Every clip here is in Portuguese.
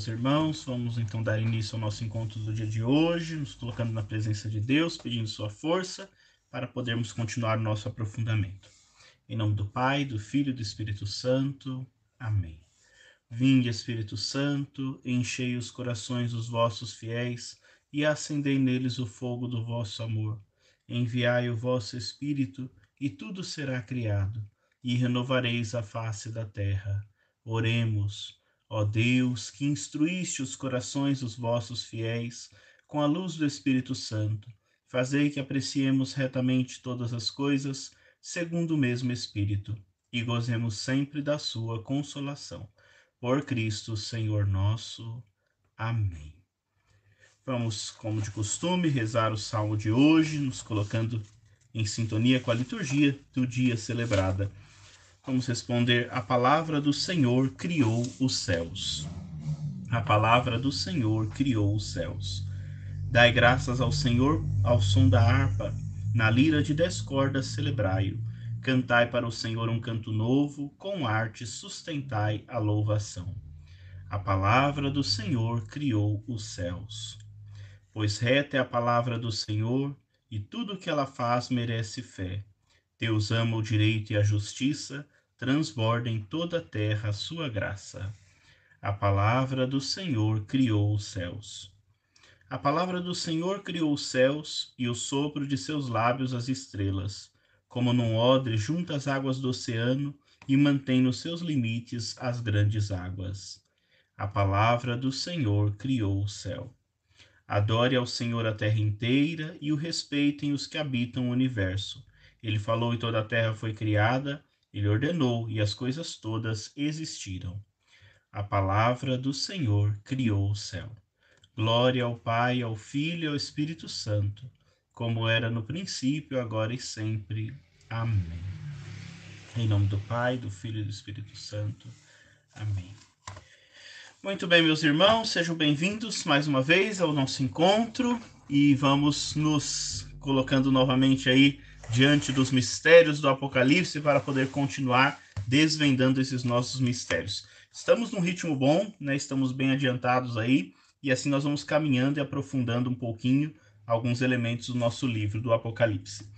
meus irmãos, vamos então dar início ao nosso encontro do dia de hoje, nos colocando na presença de Deus, pedindo sua força para podermos continuar o nosso aprofundamento. Em nome do Pai, do Filho e do Espírito Santo. Amém. Vinde, Espírito Santo, enchei os corações dos vossos fiéis e acendei neles o fogo do vosso amor. Enviai o vosso Espírito e tudo será criado, e renovareis a face da terra. Oremos. Ó Deus, que instruíste os corações dos vossos fiéis com a luz do Espírito Santo, fazei que apreciemos retamente todas as coisas, segundo o mesmo Espírito, e gozemos sempre da sua consolação. Por Cristo, Senhor nosso. Amém. Vamos, como de costume, rezar o salmo de hoje, nos colocando em sintonia com a liturgia do dia celebrada. Vamos responder: A palavra do Senhor criou os céus. A palavra do Senhor criou os céus. Dai graças ao Senhor ao som da harpa, na lira de dez cordas celebrai-o. Cantai para o Senhor um canto novo, com arte sustentai a louvação. A palavra do Senhor criou os céus. Pois reta é a palavra do Senhor, e tudo o que ela faz merece fé. Deus ama o direito e a justiça, transborda em toda a terra a sua graça. A palavra do Senhor criou os céus. A palavra do Senhor criou os céus e o sopro de seus lábios as estrelas, como num odre junta as águas do oceano e mantém nos seus limites as grandes águas. A palavra do Senhor criou o céu. Adore ao Senhor a terra inteira e o respeitem os que habitam o universo ele falou e toda a terra foi criada, ele ordenou e as coisas todas existiram. A palavra do Senhor criou o céu. Glória ao Pai, ao Filho e ao Espírito Santo, como era no princípio, agora e sempre. Amém. Em nome do Pai, do Filho e do Espírito Santo. Amém. Muito bem, meus irmãos, sejam bem-vindos mais uma vez ao nosso encontro e vamos nos colocando novamente aí diante dos mistérios do Apocalipse para poder continuar desvendando esses nossos mistérios. Estamos num ritmo bom, né? Estamos bem adiantados aí e assim nós vamos caminhando e aprofundando um pouquinho alguns elementos do nosso livro do Apocalipse.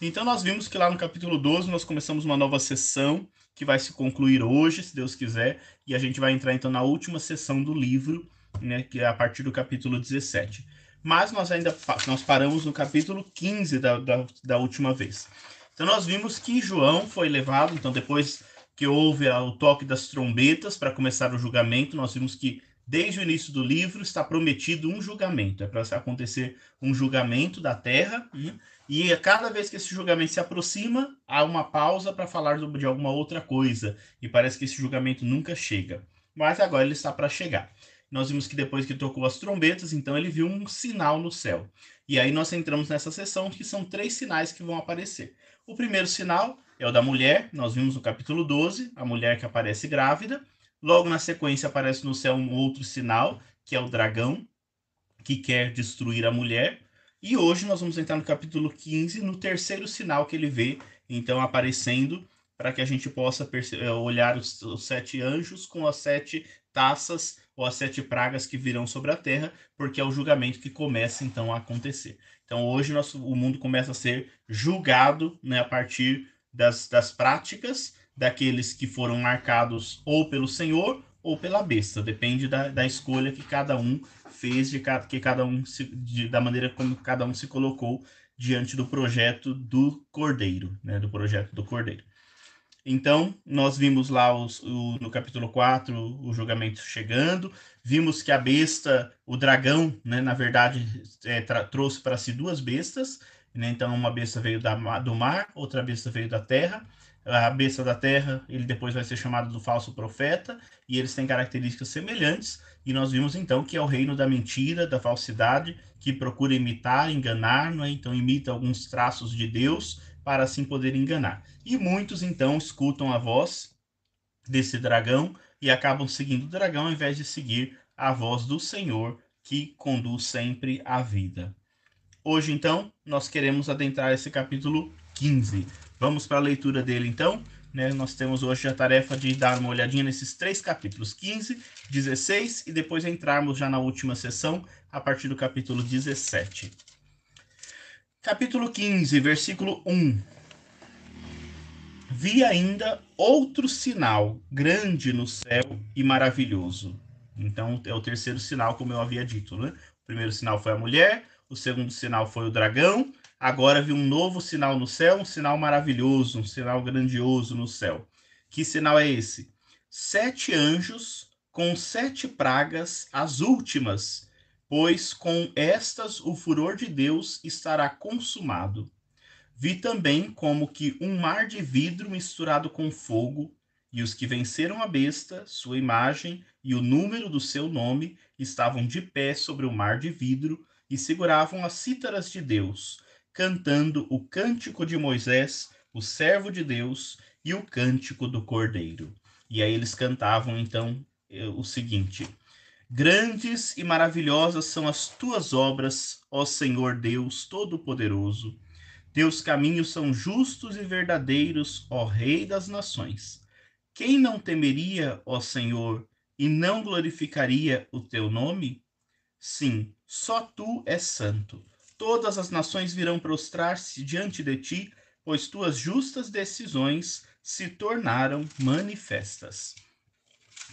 Então nós vimos que lá no capítulo 12 nós começamos uma nova sessão que vai se concluir hoje, se Deus quiser, e a gente vai entrar então na última sessão do livro, né, que é a partir do capítulo 17 mas nós ainda nós paramos no capítulo 15 da, da, da última vez. Então nós vimos que João foi levado, então depois que houve o toque das trombetas para começar o julgamento, nós vimos que desde o início do livro está prometido um julgamento, é para acontecer um julgamento da terra, né? e a cada vez que esse julgamento se aproxima, há uma pausa para falar de alguma outra coisa, e parece que esse julgamento nunca chega. Mas agora ele está para chegar nós vimos que depois que tocou as trombetas, então ele viu um sinal no céu. E aí nós entramos nessa sessão que são três sinais que vão aparecer. O primeiro sinal é o da mulher, nós vimos no capítulo 12, a mulher que aparece grávida. Logo na sequência aparece no céu um outro sinal, que é o dragão, que quer destruir a mulher. E hoje nós vamos entrar no capítulo 15, no terceiro sinal que ele vê, então aparecendo, para que a gente possa olhar os, os sete anjos com as sete taças ou as sete pragas que virão sobre a terra, porque é o julgamento que começa então a acontecer. Então hoje nosso, o mundo começa a ser julgado né, a partir das, das práticas daqueles que foram marcados ou pelo Senhor ou pela besta, depende da, da escolha que cada um fez, de que cada um se, de, da maneira como cada um se colocou diante do projeto do Cordeiro, né, do projeto do Cordeiro. Então, nós vimos lá os, o, no capítulo 4 o julgamento chegando, vimos que a besta, o dragão, né, na verdade, é, trouxe para si duas bestas. Né? Então, uma besta veio da, do mar, outra besta veio da terra. A besta da terra, ele depois vai ser chamado do falso profeta, e eles têm características semelhantes. E nós vimos então que é o reino da mentira, da falsidade, que procura imitar, enganar, né? então imita alguns traços de Deus para assim poder enganar. E muitos então escutam a voz desse dragão e acabam seguindo o dragão ao invés de seguir a voz do Senhor que conduz sempre à vida. Hoje então nós queremos adentrar esse capítulo 15. Vamos para a leitura dele então. né, nós temos hoje a tarefa de dar uma olhadinha nesses três capítulos, 15, 16 e depois entrarmos já na última sessão, a partir do capítulo 17. Capítulo 15, versículo 1. Vi ainda outro sinal grande no céu e maravilhoso. Então é o terceiro sinal, como eu havia dito, né? O primeiro sinal foi a mulher, o segundo sinal foi o dragão, agora vi um novo sinal no céu, um sinal maravilhoso, um sinal grandioso no céu. Que sinal é esse? Sete anjos com sete pragas, as últimas, pois com estas o furor de Deus estará consumado. Vi também como que um mar de vidro misturado com fogo, e os que venceram a besta, sua imagem e o número do seu nome estavam de pé sobre o mar de vidro e seguravam as cítaras de Deus cantando o cântico de Moisés, o servo de Deus, e o cântico do Cordeiro. E aí eles cantavam então eh, o seguinte: Grandes e maravilhosas são as tuas obras, ó Senhor Deus Todo-Poderoso. Teus caminhos são justos e verdadeiros, ó Rei das nações. Quem não temeria, ó Senhor, e não glorificaria o teu nome? Sim, só tu és santo todas as nações virão prostrar-se diante de ti, pois tuas justas decisões se tornaram manifestas.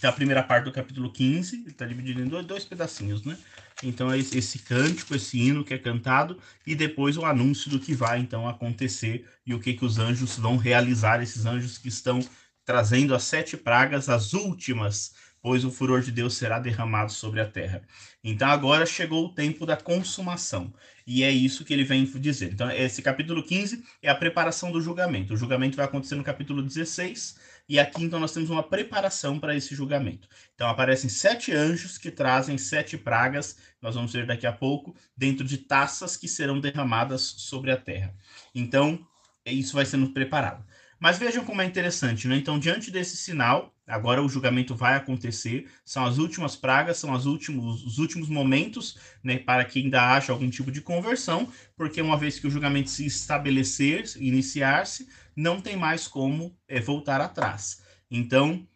Então, a primeira parte do capítulo 15 está dividido em dois, dois pedacinhos, né? Então, é esse cântico, esse hino que é cantado, e depois o anúncio do que vai, então, acontecer e o que, que os anjos vão realizar, esses anjos que estão trazendo as sete pragas, as últimas pois o furor de Deus será derramado sobre a terra. Então agora chegou o tempo da consumação. E é isso que ele vem dizer. Então, esse capítulo 15 é a preparação do julgamento. O julgamento vai acontecer no capítulo 16, e aqui então nós temos uma preparação para esse julgamento. Então aparecem sete anjos que trazem sete pragas, nós vamos ver daqui a pouco, dentro de taças que serão derramadas sobre a terra. Então, isso vai sendo preparado. Mas vejam como é interessante, né? Então, diante desse sinal, agora o julgamento vai acontecer, são as últimas pragas, são os últimos, os últimos momentos, né, para que ainda haja algum tipo de conversão, porque uma vez que o julgamento se estabelecer, iniciar-se, não tem mais como é, voltar atrás. Então,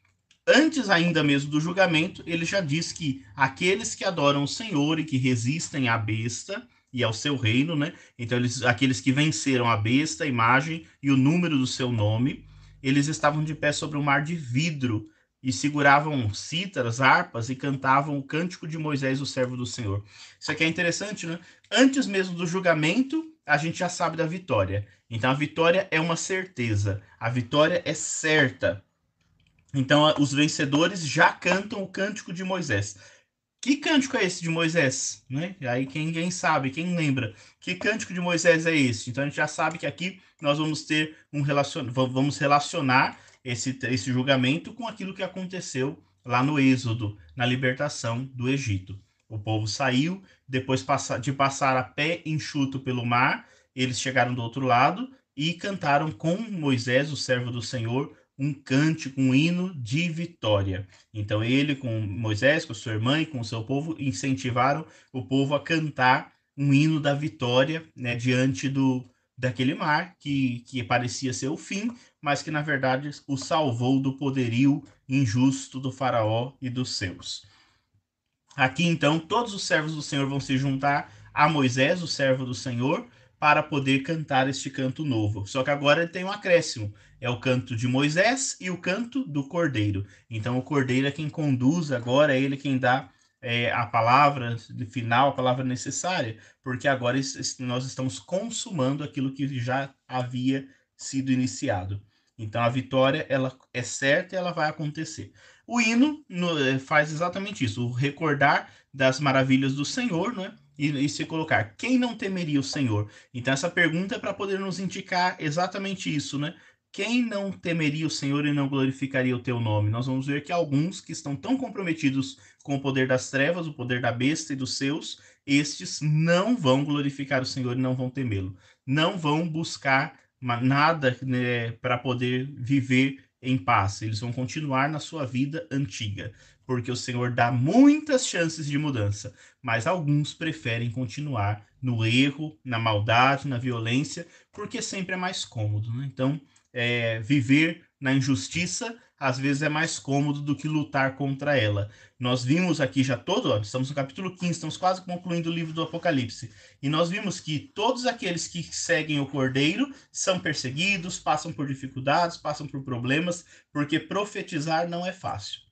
antes ainda mesmo do julgamento, ele já diz que aqueles que adoram o Senhor e que resistem à besta, e ao seu reino, né? Então, eles, aqueles que venceram a besta, a imagem e o número do seu nome, eles estavam de pé sobre um mar de vidro e seguravam cítaras, harpas e cantavam o cântico de Moisés, o servo do Senhor. Isso aqui é interessante, né? Antes mesmo do julgamento, a gente já sabe da vitória. Então, a vitória é uma certeza, a vitória é certa. Então, os vencedores já cantam o cântico de Moisés. Que cântico é esse de Moisés? Né? Aí quem, quem sabe, quem lembra? Que cântico de Moisés é esse? Então a gente já sabe que aqui nós vamos ter um relacion... vamos relacionar esse, esse julgamento com aquilo que aconteceu lá no Êxodo, na libertação do Egito. O povo saiu, depois de passar a pé enxuto pelo mar, eles chegaram do outro lado e cantaram com Moisés, o servo do Senhor, um cântico, um hino de vitória. Então ele com Moisés, com sua irmã e com o seu povo incentivaram o povo a cantar um hino da vitória, né, diante do daquele mar que, que parecia ser o fim, mas que na verdade o salvou do poderio injusto do faraó e dos seus. Aqui então todos os servos do Senhor vão se juntar a Moisés, o servo do Senhor, para poder cantar este canto novo. Só que agora ele tem um acréscimo. É o canto de Moisés e o canto do Cordeiro. Então o Cordeiro é quem conduz agora, é ele quem dá é, a palavra final, a palavra necessária, porque agora nós estamos consumando aquilo que já havia sido iniciado. Então a vitória ela é certa e ela vai acontecer. O hino no, faz exatamente isso, o recordar das maravilhas do Senhor, né? E, e se colocar quem não temeria o Senhor? Então, essa pergunta é para poder nos indicar exatamente isso, né? Quem não temeria o Senhor e não glorificaria o teu nome? Nós vamos ver que alguns que estão tão comprometidos com o poder das trevas, o poder da besta e dos seus, estes não vão glorificar o Senhor e não vão temê-lo. Não vão buscar nada né, para poder viver em paz. Eles vão continuar na sua vida antiga porque o Senhor dá muitas chances de mudança, mas alguns preferem continuar no erro, na maldade, na violência, porque sempre é mais cômodo. Né? Então, é, viver na injustiça às vezes é mais cômodo do que lutar contra ela. Nós vimos aqui já todo, ó, estamos no capítulo 15, estamos quase concluindo o livro do Apocalipse, e nós vimos que todos aqueles que seguem o Cordeiro são perseguidos, passam por dificuldades, passam por problemas, porque profetizar não é fácil.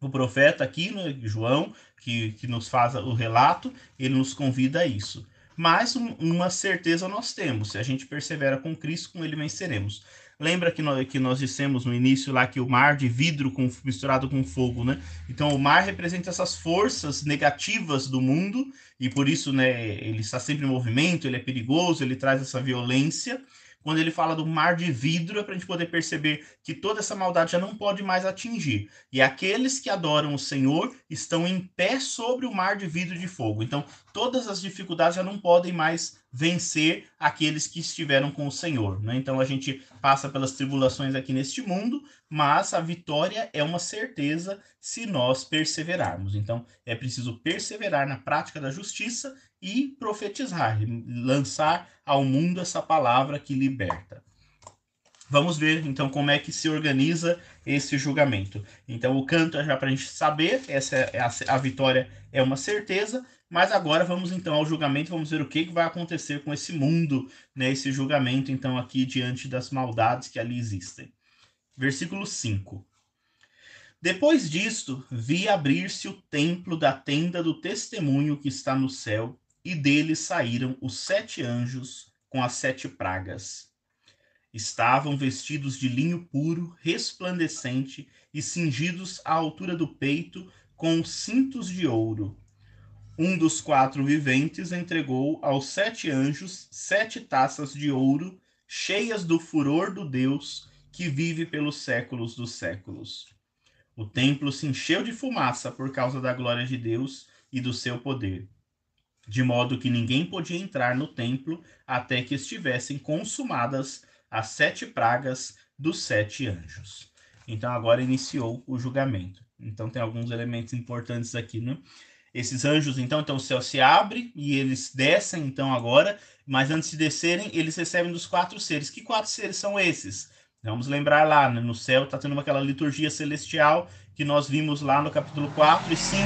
O profeta aqui, né, João, que, que nos faz o relato, ele nos convida a isso. Mas uma certeza nós temos: se a gente persevera com Cristo, com ele venceremos. Lembra que nós, que nós dissemos no início lá que o mar de vidro com, misturado com fogo, né? Então o mar representa essas forças negativas do mundo e por isso, né, ele está sempre em movimento, ele é perigoso, ele traz essa violência quando ele fala do mar de vidro, é para a gente poder perceber que toda essa maldade já não pode mais atingir. E aqueles que adoram o Senhor estão em pé sobre o mar de vidro de fogo. Então, todas as dificuldades já não podem mais vencer aqueles que estiveram com o Senhor. Né? Então, a gente passa pelas tribulações aqui neste mundo, mas a vitória é uma certeza se nós perseverarmos. Então, é preciso perseverar na prática da justiça e profetizar, lançar ao mundo essa palavra que liberta. Vamos ver então como é que se organiza esse julgamento. Então o canto é já para a gente saber, essa é a, a, vitória é uma certeza, mas agora vamos então ao julgamento, vamos ver o que, que vai acontecer com esse mundo, né, esse julgamento então aqui diante das maldades que ali existem. Versículo 5. Depois disto, vi abrir-se o templo da tenda do testemunho que está no céu, e dele saíram os sete anjos com as sete pragas. Estavam vestidos de linho puro, resplandecente, e cingidos à altura do peito com cintos de ouro. Um dos quatro viventes entregou aos sete anjos sete taças de ouro, cheias do furor do Deus que vive pelos séculos dos séculos. O templo se encheu de fumaça por causa da glória de Deus e do seu poder de modo que ninguém podia entrar no templo até que estivessem consumadas as sete pragas dos sete anjos. Então agora iniciou o julgamento. Então tem alguns elementos importantes aqui, né? Esses anjos, então, então o céu se abre e eles descem, então, agora, mas antes de descerem, eles recebem dos quatro seres. Que quatro seres são esses? Vamos lembrar lá, né? no céu está tendo aquela liturgia celestial que nós vimos lá no capítulo 4 e 5,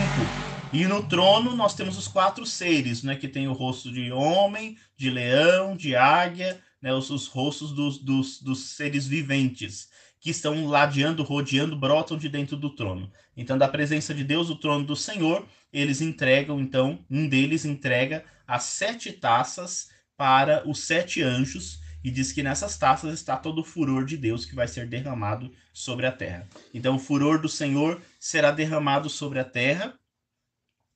e no trono nós temos os quatro seres, né, que tem o rosto de homem, de leão, de águia, né, os, os rostos dos, dos, dos seres viventes, que estão ladeando, rodeando, brotam de dentro do trono. Então, da presença de Deus, o trono do Senhor, eles entregam, então, um deles entrega as sete taças para os sete anjos, e diz que nessas taças está todo o furor de Deus que vai ser derramado sobre a terra. Então, o furor do Senhor será derramado sobre a terra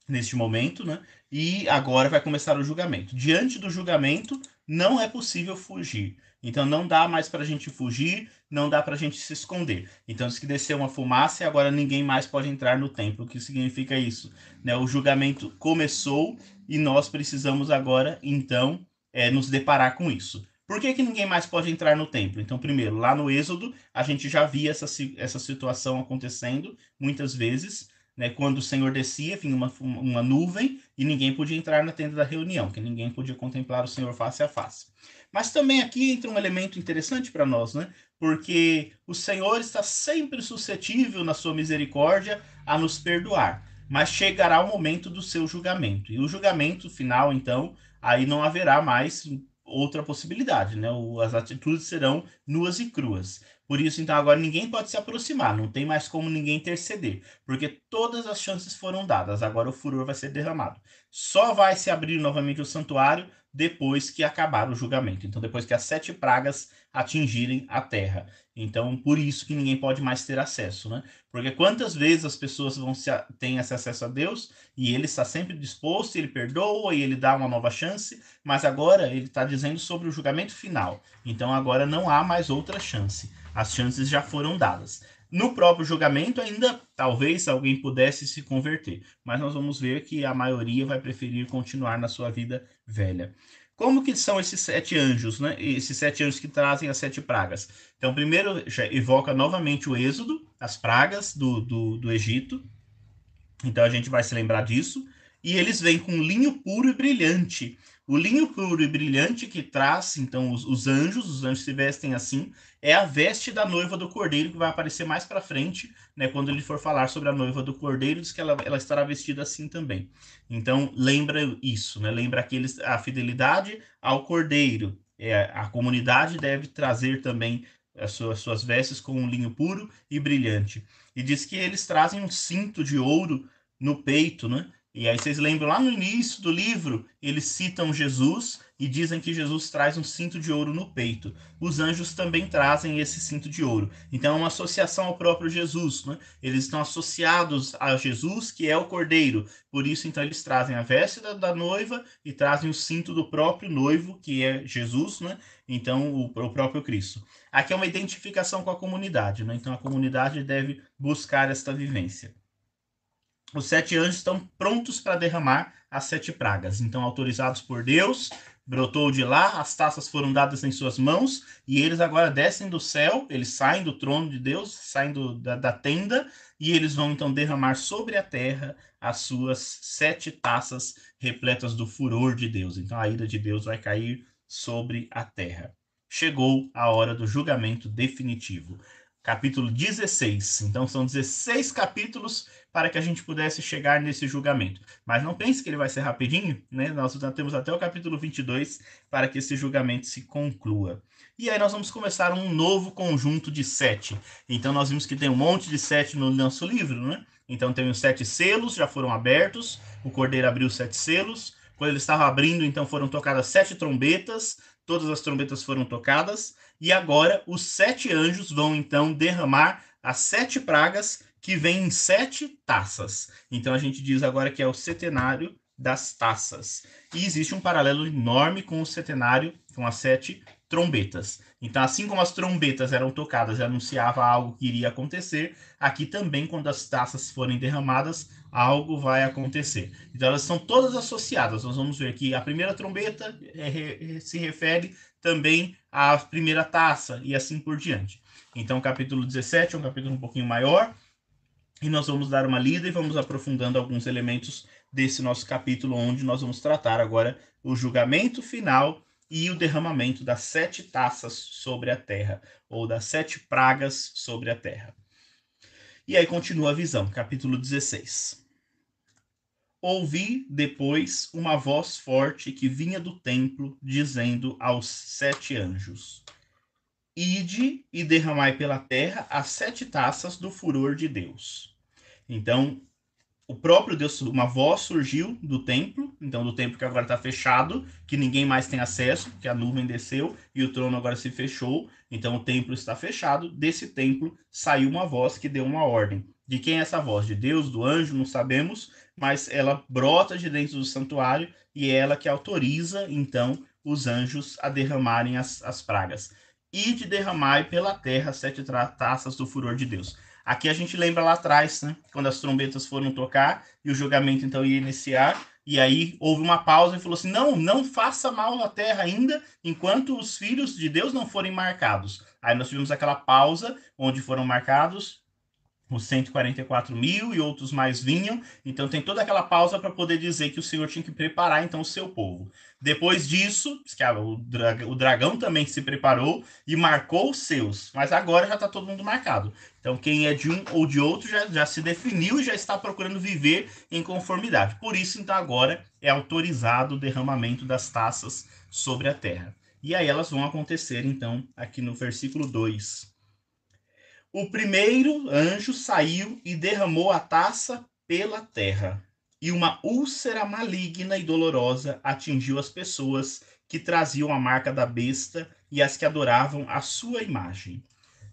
neste momento, né? E agora vai começar o julgamento. Diante do julgamento, não é possível fugir. Então não dá mais para a gente fugir, não dá para a gente se esconder. Então diz que desceu uma fumaça e agora ninguém mais pode entrar no templo. O que significa isso? Né? O julgamento começou e nós precisamos agora, então, é, nos deparar com isso. Por que, que ninguém mais pode entrar no templo? Então, primeiro, lá no Êxodo, a gente já via essa, essa situação acontecendo muitas vezes né, quando o Senhor descia, vinha uma, uma nuvem e ninguém podia entrar na tenda da reunião, que ninguém podia contemplar o Senhor face a face. Mas também aqui entra um elemento interessante para nós, né? Porque o Senhor está sempre suscetível na sua misericórdia a nos perdoar, mas chegará o momento do seu julgamento. E o julgamento final, então, aí não haverá mais outra possibilidade, né? As atitudes serão nuas e cruas. Por isso, então, agora ninguém pode se aproximar, não tem mais como ninguém interceder, porque todas as chances foram dadas, agora o furor vai ser derramado. Só vai se abrir novamente o santuário depois que acabar o julgamento. Então, depois que as sete pragas atingirem a terra. Então, por isso que ninguém pode mais ter acesso, né? Porque quantas vezes as pessoas vão se, têm esse acesso a Deus e ele está sempre disposto, ele perdoa e ele dá uma nova chance, mas agora ele está dizendo sobre o julgamento final. Então, agora não há mais outra chance. As chances já foram dadas. No próprio julgamento, ainda talvez alguém pudesse se converter, mas nós vamos ver que a maioria vai preferir continuar na sua vida velha. Como que são esses sete anjos, né? Esses sete anjos que trazem as sete pragas. Então, primeiro, já evoca novamente o êxodo, as pragas do, do, do Egito. Então, a gente vai se lembrar disso. e eles vêm com linho puro e brilhante. O linho puro e brilhante que traz, então, os, os, anjos, os anjos se vestem assim, é a veste da noiva do cordeiro, que vai aparecer mais para frente, né, quando ele for falar sobre a noiva do cordeiro, diz que ela, ela estará vestida assim também. Então, lembra isso, né, lembra aqueles, a fidelidade ao cordeiro. É, a comunidade deve trazer também as suas, suas vestes com um linho puro e brilhante. E diz que eles trazem um cinto de ouro no peito, né? E aí vocês lembram lá no início do livro, eles citam Jesus e dizem que Jesus traz um cinto de ouro no peito. Os anjos também trazem esse cinto de ouro. Então é uma associação ao próprio Jesus, né? Eles estão associados a Jesus, que é o Cordeiro. Por isso então eles trazem a veste da, da noiva e trazem o cinto do próprio noivo, que é Jesus, né? Então o, o próprio Cristo. Aqui é uma identificação com a comunidade, né? Então a comunidade deve buscar esta vivência os sete anjos estão prontos para derramar as sete pragas. Então, autorizados por Deus, brotou de lá, as taças foram dadas em suas mãos, e eles agora descem do céu, eles saem do trono de Deus, saem do, da, da tenda, e eles vão então derramar sobre a terra as suas sete taças repletas do furor de Deus. Então, a ira de Deus vai cair sobre a terra. Chegou a hora do julgamento definitivo capítulo 16. Então, são 16 capítulos para que a gente pudesse chegar nesse julgamento. Mas não pense que ele vai ser rapidinho, né? Nós temos até o capítulo 22 para que esse julgamento se conclua. E aí nós vamos começar um novo conjunto de sete. Então, nós vimos que tem um monte de sete no nosso livro, né? Então, tem os sete selos, já foram abertos, o cordeiro abriu sete selos. Quando ele estava abrindo, então foram tocadas sete trombetas, todas as trombetas foram tocadas, e agora os sete anjos vão então derramar as sete pragas que vêm em sete taças. Então a gente diz agora que é o setenário das taças. E existe um paralelo enorme com o setenário, com as sete trombetas. Então, assim como as trombetas eram tocadas e anunciava algo que iria acontecer, aqui também, quando as taças forem derramadas, algo vai acontecer. Então, elas são todas associadas. Nós vamos ver que a primeira trombeta é, se refere também à primeira taça e assim por diante. Então, capítulo 17 é um capítulo um pouquinho maior e nós vamos dar uma lida e vamos aprofundando alguns elementos desse nosso capítulo, onde nós vamos tratar agora o julgamento final e o derramamento das sete taças sobre a terra, ou das sete pragas sobre a terra. E aí continua a visão, capítulo 16. Ouvi depois uma voz forte que vinha do templo, dizendo aos sete anjos: Ide e derramai pela terra as sete taças do furor de Deus. Então, o próprio Deus, uma voz surgiu do templo, então do templo que agora está fechado, que ninguém mais tem acesso, porque a nuvem desceu e o trono agora se fechou, então o templo está fechado. Desse templo saiu uma voz que deu uma ordem. De quem é essa voz? De Deus, do anjo, não sabemos, mas ela brota de dentro do santuário e é ela que autoriza, então, os anjos a derramarem as, as pragas. E de derramar pela terra sete taças do furor de Deus. Aqui a gente lembra lá atrás, né? Quando as trombetas foram tocar e o julgamento então ia iniciar. E aí houve uma pausa e falou assim: não, não faça mal na terra ainda, enquanto os filhos de Deus não forem marcados. Aí nós tivemos aquela pausa onde foram marcados os 144 mil e outros mais vinham. Então tem toda aquela pausa para poder dizer que o Senhor tinha que preparar então o seu povo. Depois disso, o, o dragão também se preparou e marcou os seus, mas agora já está todo mundo marcado. Então quem é de um ou de outro já, já se definiu e já está procurando viver em conformidade. Por isso, então agora é autorizado o derramamento das taças sobre a terra. E aí elas vão acontecer então aqui no versículo 2 o primeiro anjo saiu e derramou a taça pela terra, e uma úlcera maligna e dolorosa atingiu as pessoas que traziam a marca da besta e as que adoravam a sua imagem.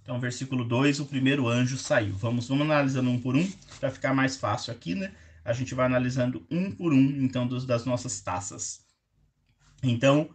Então, versículo 2, o primeiro anjo saiu. Vamos, vamos analisando um por um, para ficar mais fácil aqui, né? A gente vai analisando um por um, então, dos, das nossas taças. Então,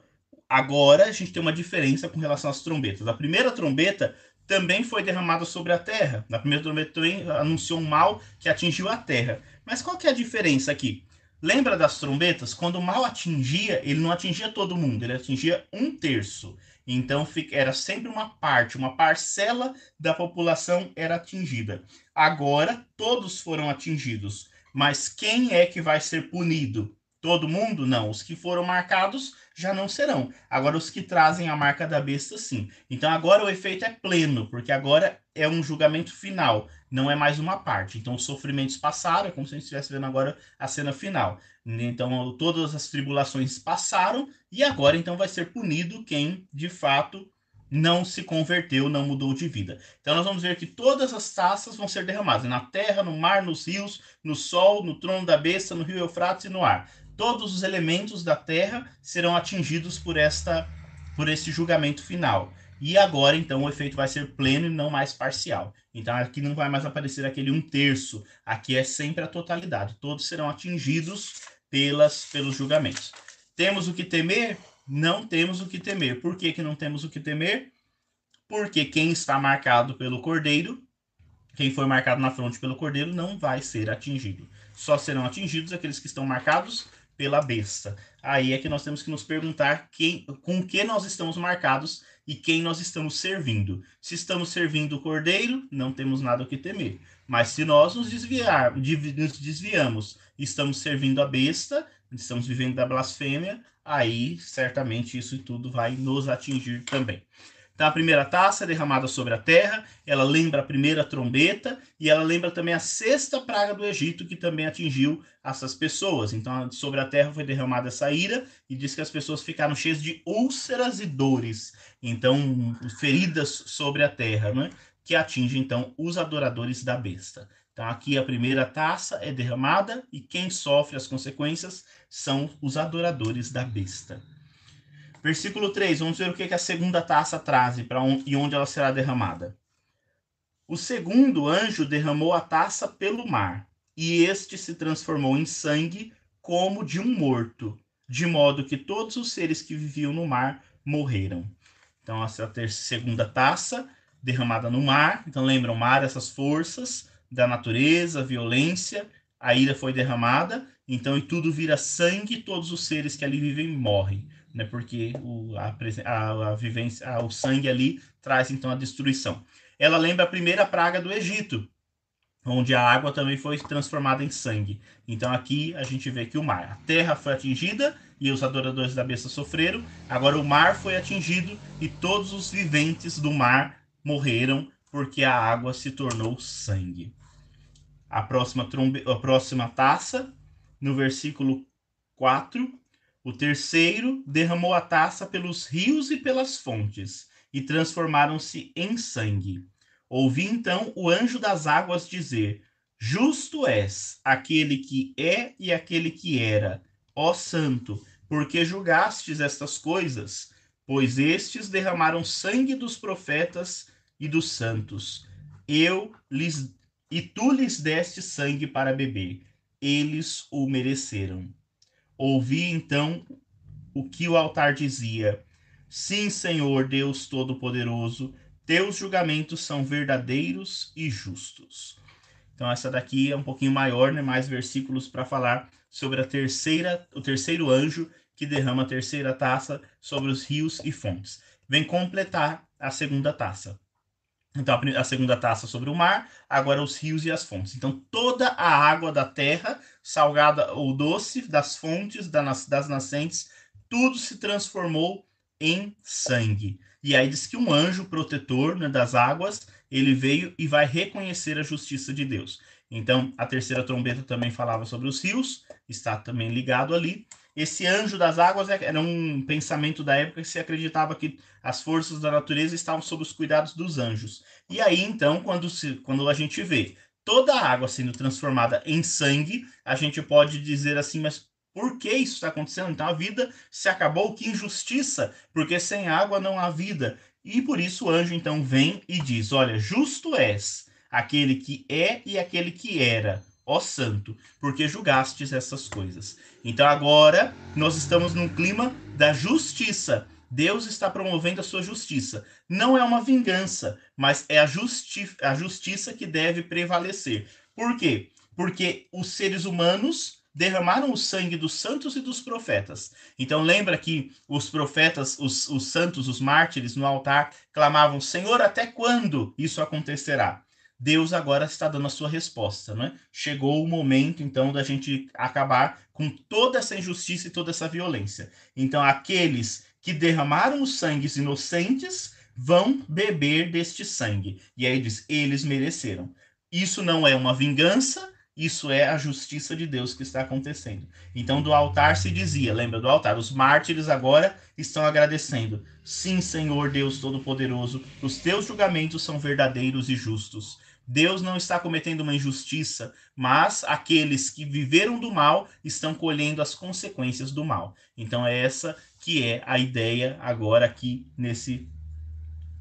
agora a gente tem uma diferença com relação às trombetas. A primeira trombeta também foi derramado sobre a terra. Na primeira trombeta anunciou um mal que atingiu a terra. Mas qual que é a diferença aqui? Lembra das trombetas? Quando o mal atingia, ele não atingia todo mundo, ele atingia um terço. Então era sempre uma parte, uma parcela da população era atingida. Agora todos foram atingidos, Mas quem é que vai ser punido? Todo mundo? Não. Os que foram marcados já não serão. Agora, os que trazem a marca da besta, sim. Então, agora o efeito é pleno, porque agora é um julgamento final, não é mais uma parte. Então, os sofrimentos passaram, é como se a gente estivesse vendo agora a cena final. Então, todas as tribulações passaram, e agora, então, vai ser punido quem, de fato, não se converteu, não mudou de vida. Então nós vamos ver que todas as taças vão ser derramadas na terra, no mar, nos rios, no sol, no trono da besta, no rio Eufrates e no ar. Todos os elementos da terra serão atingidos por esta por esse julgamento final. E agora, então, o efeito vai ser pleno e não mais parcial. Então, aqui não vai mais aparecer aquele um terço. Aqui é sempre a totalidade. Todos serão atingidos pelas, pelos julgamentos. Temos o que temer? não temos o que temer. Por que, que não temos o que temer? Porque quem está marcado pelo cordeiro, quem foi marcado na fronte pelo cordeiro, não vai ser atingido. Só serão atingidos aqueles que estão marcados pela besta. Aí é que nós temos que nos perguntar quem, com que nós estamos marcados e quem nós estamos servindo. Se estamos servindo o cordeiro, não temos nada o que temer. Mas se nós nos, desviar, nos desviamos estamos servindo a besta, estamos vivendo da blasfêmia, aí certamente isso tudo vai nos atingir também. Então, a primeira taça é derramada sobre a terra, ela lembra a primeira trombeta e ela lembra também a sexta praga do Egito, que também atingiu essas pessoas. Então, sobre a terra foi derramada essa ira e diz que as pessoas ficaram cheias de úlceras e dores, então, feridas sobre a terra, né? que atinge então os adoradores da besta. Então, aqui a primeira taça é derramada e quem sofre as consequências são os adoradores da besta. Versículo 3, vamos ver o que, que a segunda taça traz para e onde ela será derramada. O segundo anjo derramou a taça pelo mar, e este se transformou em sangue como de um morto, de modo que todos os seres que viviam no mar morreram. Então, essa é segunda taça derramada no mar. Então, lembram, o mar, essas forças da natureza, violência, a ira foi derramada, então e tudo vira sangue, todos os seres que ali vivem morrem, né? Porque o, a, a, a vivência, a, o sangue ali traz então a destruição. Ela lembra a primeira praga do Egito, onde a água também foi transformada em sangue. Então aqui a gente vê que o mar, a terra foi atingida e os adoradores da besta sofreram. Agora o mar foi atingido e todos os viventes do mar morreram porque a água se tornou sangue. A próxima, trombe... a próxima taça, no versículo 4, o terceiro derramou a taça pelos rios e pelas fontes, e transformaram-se em sangue. Ouvi então o anjo das águas dizer: Justo és aquele que é e aquele que era, ó Santo, porque julgastes estas coisas, pois estes derramaram sangue dos profetas e dos santos. Eu lhes e tu lhes deste sangue para beber. Eles o mereceram. Ouvi então o que o altar dizia: Sim, Senhor Deus Todo-Poderoso, teus julgamentos são verdadeiros e justos. Então essa daqui é um pouquinho maior, né? Mais versículos para falar sobre a terceira, o terceiro anjo que derrama a terceira taça sobre os rios e fontes. Vem completar a segunda taça. Então, a segunda taça sobre o mar, agora os rios e as fontes. Então, toda a água da terra, salgada ou doce, das fontes, das nascentes, tudo se transformou em sangue. E aí diz que um anjo protetor né, das águas, ele veio e vai reconhecer a justiça de Deus. Então, a terceira trombeta também falava sobre os rios, está também ligado ali. Esse anjo das águas é, era um pensamento da época que se acreditava que as forças da natureza estavam sob os cuidados dos anjos. E aí, então, quando, se, quando a gente vê toda a água sendo transformada em sangue, a gente pode dizer assim, mas por que isso está acontecendo? Então a vida se acabou, que injustiça, porque sem água não há vida. E por isso o anjo então vem e diz: Olha, justo és aquele que é e aquele que era ó santo, porque julgastes essas coisas. Então agora nós estamos num clima da justiça. Deus está promovendo a sua justiça. Não é uma vingança, mas é a, justi a justiça que deve prevalecer. Por quê? Porque os seres humanos derramaram o sangue dos santos e dos profetas. Então lembra que os profetas, os, os santos, os mártires no altar clamavam: Senhor, até quando isso acontecerá? Deus agora está dando a sua resposta, né? Chegou o momento, então, da gente acabar com toda essa injustiça e toda essa violência. Então, aqueles que derramaram os sangues inocentes vão beber deste sangue. E aí diz: eles mereceram. Isso não é uma vingança, isso é a justiça de Deus que está acontecendo. Então, do altar se dizia, lembra do altar? Os mártires agora estão agradecendo. Sim, Senhor Deus Todo-Poderoso, os teus julgamentos são verdadeiros e justos. Deus não está cometendo uma injustiça, mas aqueles que viveram do mal estão colhendo as consequências do mal. Então é essa que é a ideia agora aqui nesse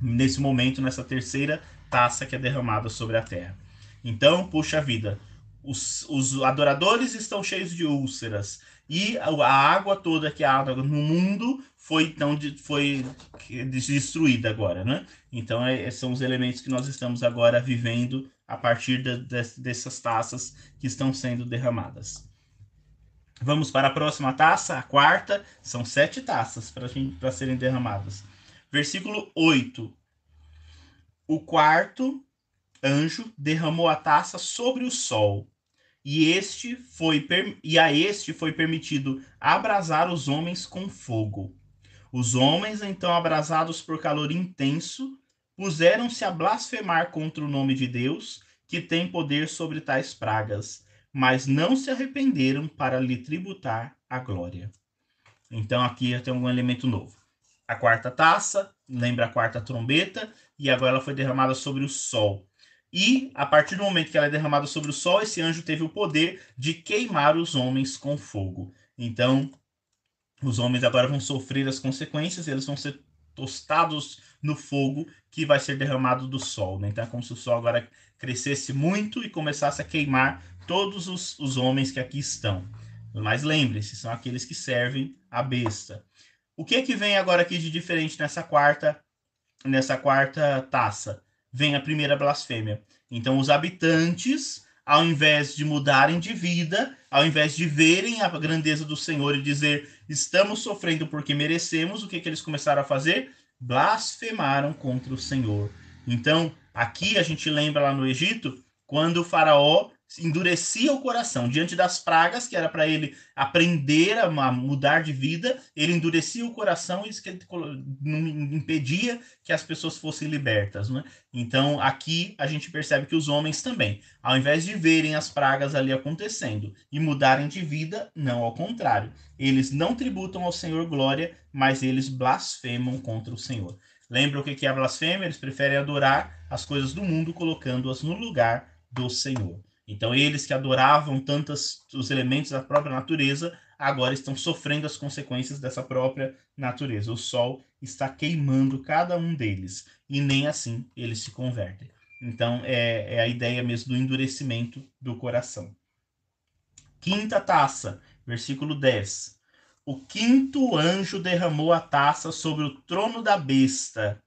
nesse momento, nessa terceira taça que é derramada sobre a terra. Então, puxa vida, os, os adoradores estão cheios de úlceras e a água toda que há no mundo foi então foi destruída agora, né? Então é, são os elementos que nós estamos agora vivendo a partir de, de, dessas taças que estão sendo derramadas. Vamos para a próxima taça, a quarta. São sete taças para serem derramadas. Versículo 8. O quarto anjo derramou a taça sobre o sol, e este foi e a este foi permitido abrasar os homens com fogo. Os homens, então abrasados por calor intenso, puseram-se a blasfemar contra o nome de Deus, que tem poder sobre tais pragas, mas não se arrependeram para lhe tributar a glória. Então aqui tem um elemento novo a quarta taça, lembra a quarta trombeta, e agora ela foi derramada sobre o sol. E a partir do momento que ela é derramada sobre o sol, esse anjo teve o poder de queimar os homens com fogo. Então, os homens agora vão sofrer as consequências, eles vão ser tostados no fogo que vai ser derramado do sol. Né? Então é como se o sol agora crescesse muito e começasse a queimar todos os, os homens que aqui estão. Mas lembre-se, são aqueles que servem a besta. O que que vem agora aqui de diferente nessa quarta nessa quarta taça? Vem a primeira blasfêmia. Então os habitantes, ao invés de mudarem de vida, ao invés de verem a grandeza do Senhor e dizer estamos sofrendo porque merecemos, o que que eles começaram a fazer? Blasfemaram contra o Senhor. Então, aqui a gente lembra lá no Egito, quando o faraó endurecia o coração diante das pragas, que era para ele aprender a mudar de vida, ele endurecia o coração e isso que ele impedia que as pessoas fossem libertas. Né? Então, aqui a gente percebe que os homens também, ao invés de verem as pragas ali acontecendo e mudarem de vida, não ao contrário. Eles não tributam ao Senhor glória, mas eles blasfemam contra o Senhor. Lembra o que é a blasfêmia? Eles preferem adorar as coisas do mundo, colocando-as no lugar do Senhor. Então, eles que adoravam tantos os elementos da própria natureza, agora estão sofrendo as consequências dessa própria natureza. O sol está queimando cada um deles, e nem assim eles se convertem. Então, é, é a ideia mesmo do endurecimento do coração. Quinta taça, versículo 10. O quinto anjo derramou a taça sobre o trono da besta,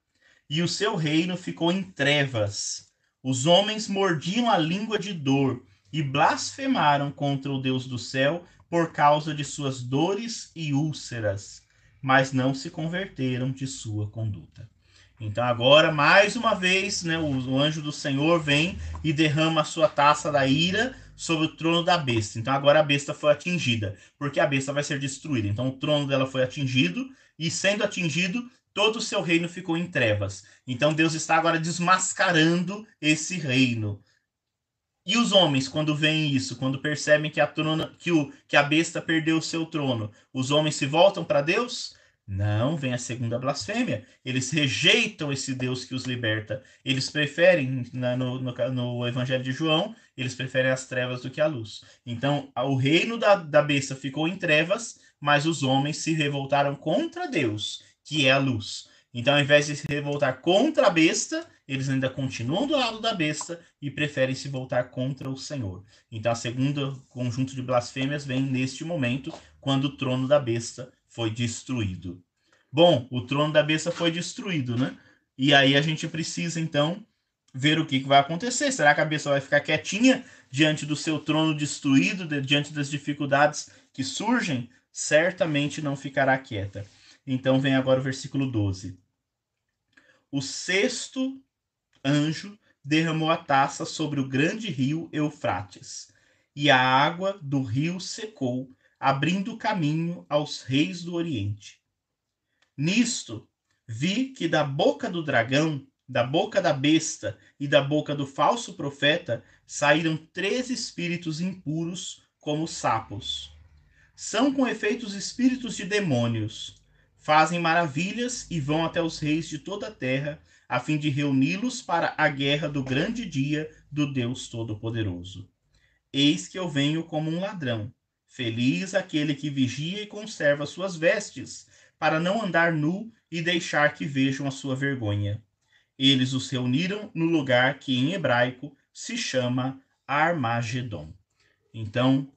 e o seu reino ficou em trevas os homens mordiam a língua de dor e blasfemaram contra o Deus do céu por causa de suas dores e úlceras, mas não se converteram de sua conduta. Então agora, mais uma vez, né, o, anjo do Senhor vem e derrama a sua taça da ira sobre o trono da besta. Então agora a besta foi atingida, porque a besta vai ser destruída. Então o trono dela foi atingido e sendo atingido, todo o seu reino ficou em trevas. Então Deus está agora desmascarando esse reino. E os homens, quando veem isso, quando percebem que a, trono, que, o, que a besta perdeu o seu trono, os homens se voltam para Deus? Não, vem a segunda blasfêmia. Eles rejeitam esse Deus que os liberta. Eles preferem, na, no, no, no, Evangelho de João, eles preferem as trevas do que a luz. Então, o reino da, da besta ficou em trevas, mas os homens se revoltaram contra Deus que é a luz. Então, ao invés de se revoltar contra a besta, eles ainda continuam do lado da besta e preferem se voltar contra o Senhor. Então, a segunda conjunto de blasfêmias vem neste momento, quando o trono da besta foi destruído. Bom, o trono da besta foi destruído, né? E aí a gente precisa, então, ver o que, vai acontecer. Será que a besta vai ficar quietinha diante do seu trono destruído, diante das dificuldades que surgem? Certamente não ficará quieta. Então vem agora o versículo 12. O sexto anjo derramou a taça sobre o grande rio Eufrates, e a água do rio secou, abrindo caminho aos reis do Oriente. Nisto, vi que da boca do dragão, da boca da besta e da boca do falso profeta saíram três espíritos impuros como sapos. São com efeitos espíritos de demônios. Fazem maravilhas e vão até os reis de toda a terra, a fim de reuni-los para a guerra do grande dia do Deus Todo-Poderoso. Eis que eu venho como um ladrão. Feliz aquele que vigia e conserva suas vestes, para não andar nu e deixar que vejam a sua vergonha. Eles os reuniram no lugar que em hebraico se chama Armagedon. Então,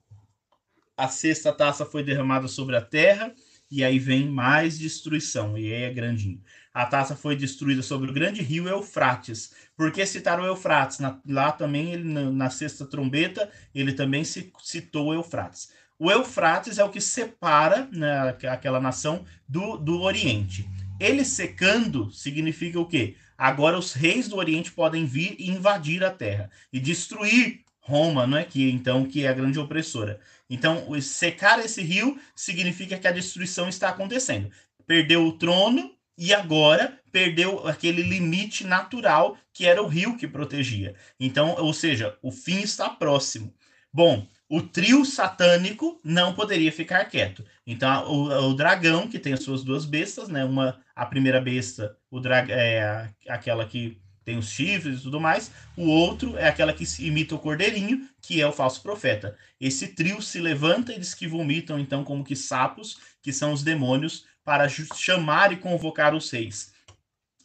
a sexta taça foi derramada sobre a terra, e aí vem mais destruição, e aí é grandinho. A taça foi destruída sobre o grande rio Eufrates. Por que citar o Eufrates? Na, lá também, ele, na, na, sexta trombeta, ele também se, citou o Eufrates. O Eufrates é o que separa né, aquela nação do, do Oriente. Ele secando significa o quê? Agora os reis do Oriente podem vir e invadir a terra e destruir Roma, não é que então que é a grande opressora. Então, secar esse rio significa que a destruição está acontecendo. Perdeu o trono e agora perdeu aquele limite natural que era o rio que protegia. Então, ou seja, o fim está próximo. Bom, o trio satânico não poderia ficar quieto. Então, o, o, dragão, que tem as suas duas bestas, né? Uma, a primeira besta, o drag, é aquela que tem os chifres e tudo mais. O outro é aquela que imita o cordeirinho, que é o falso profeta. Esse trio se levanta e diz que vomitam, então, como que sapos, que são os demônios, para chamar e convocar os reis,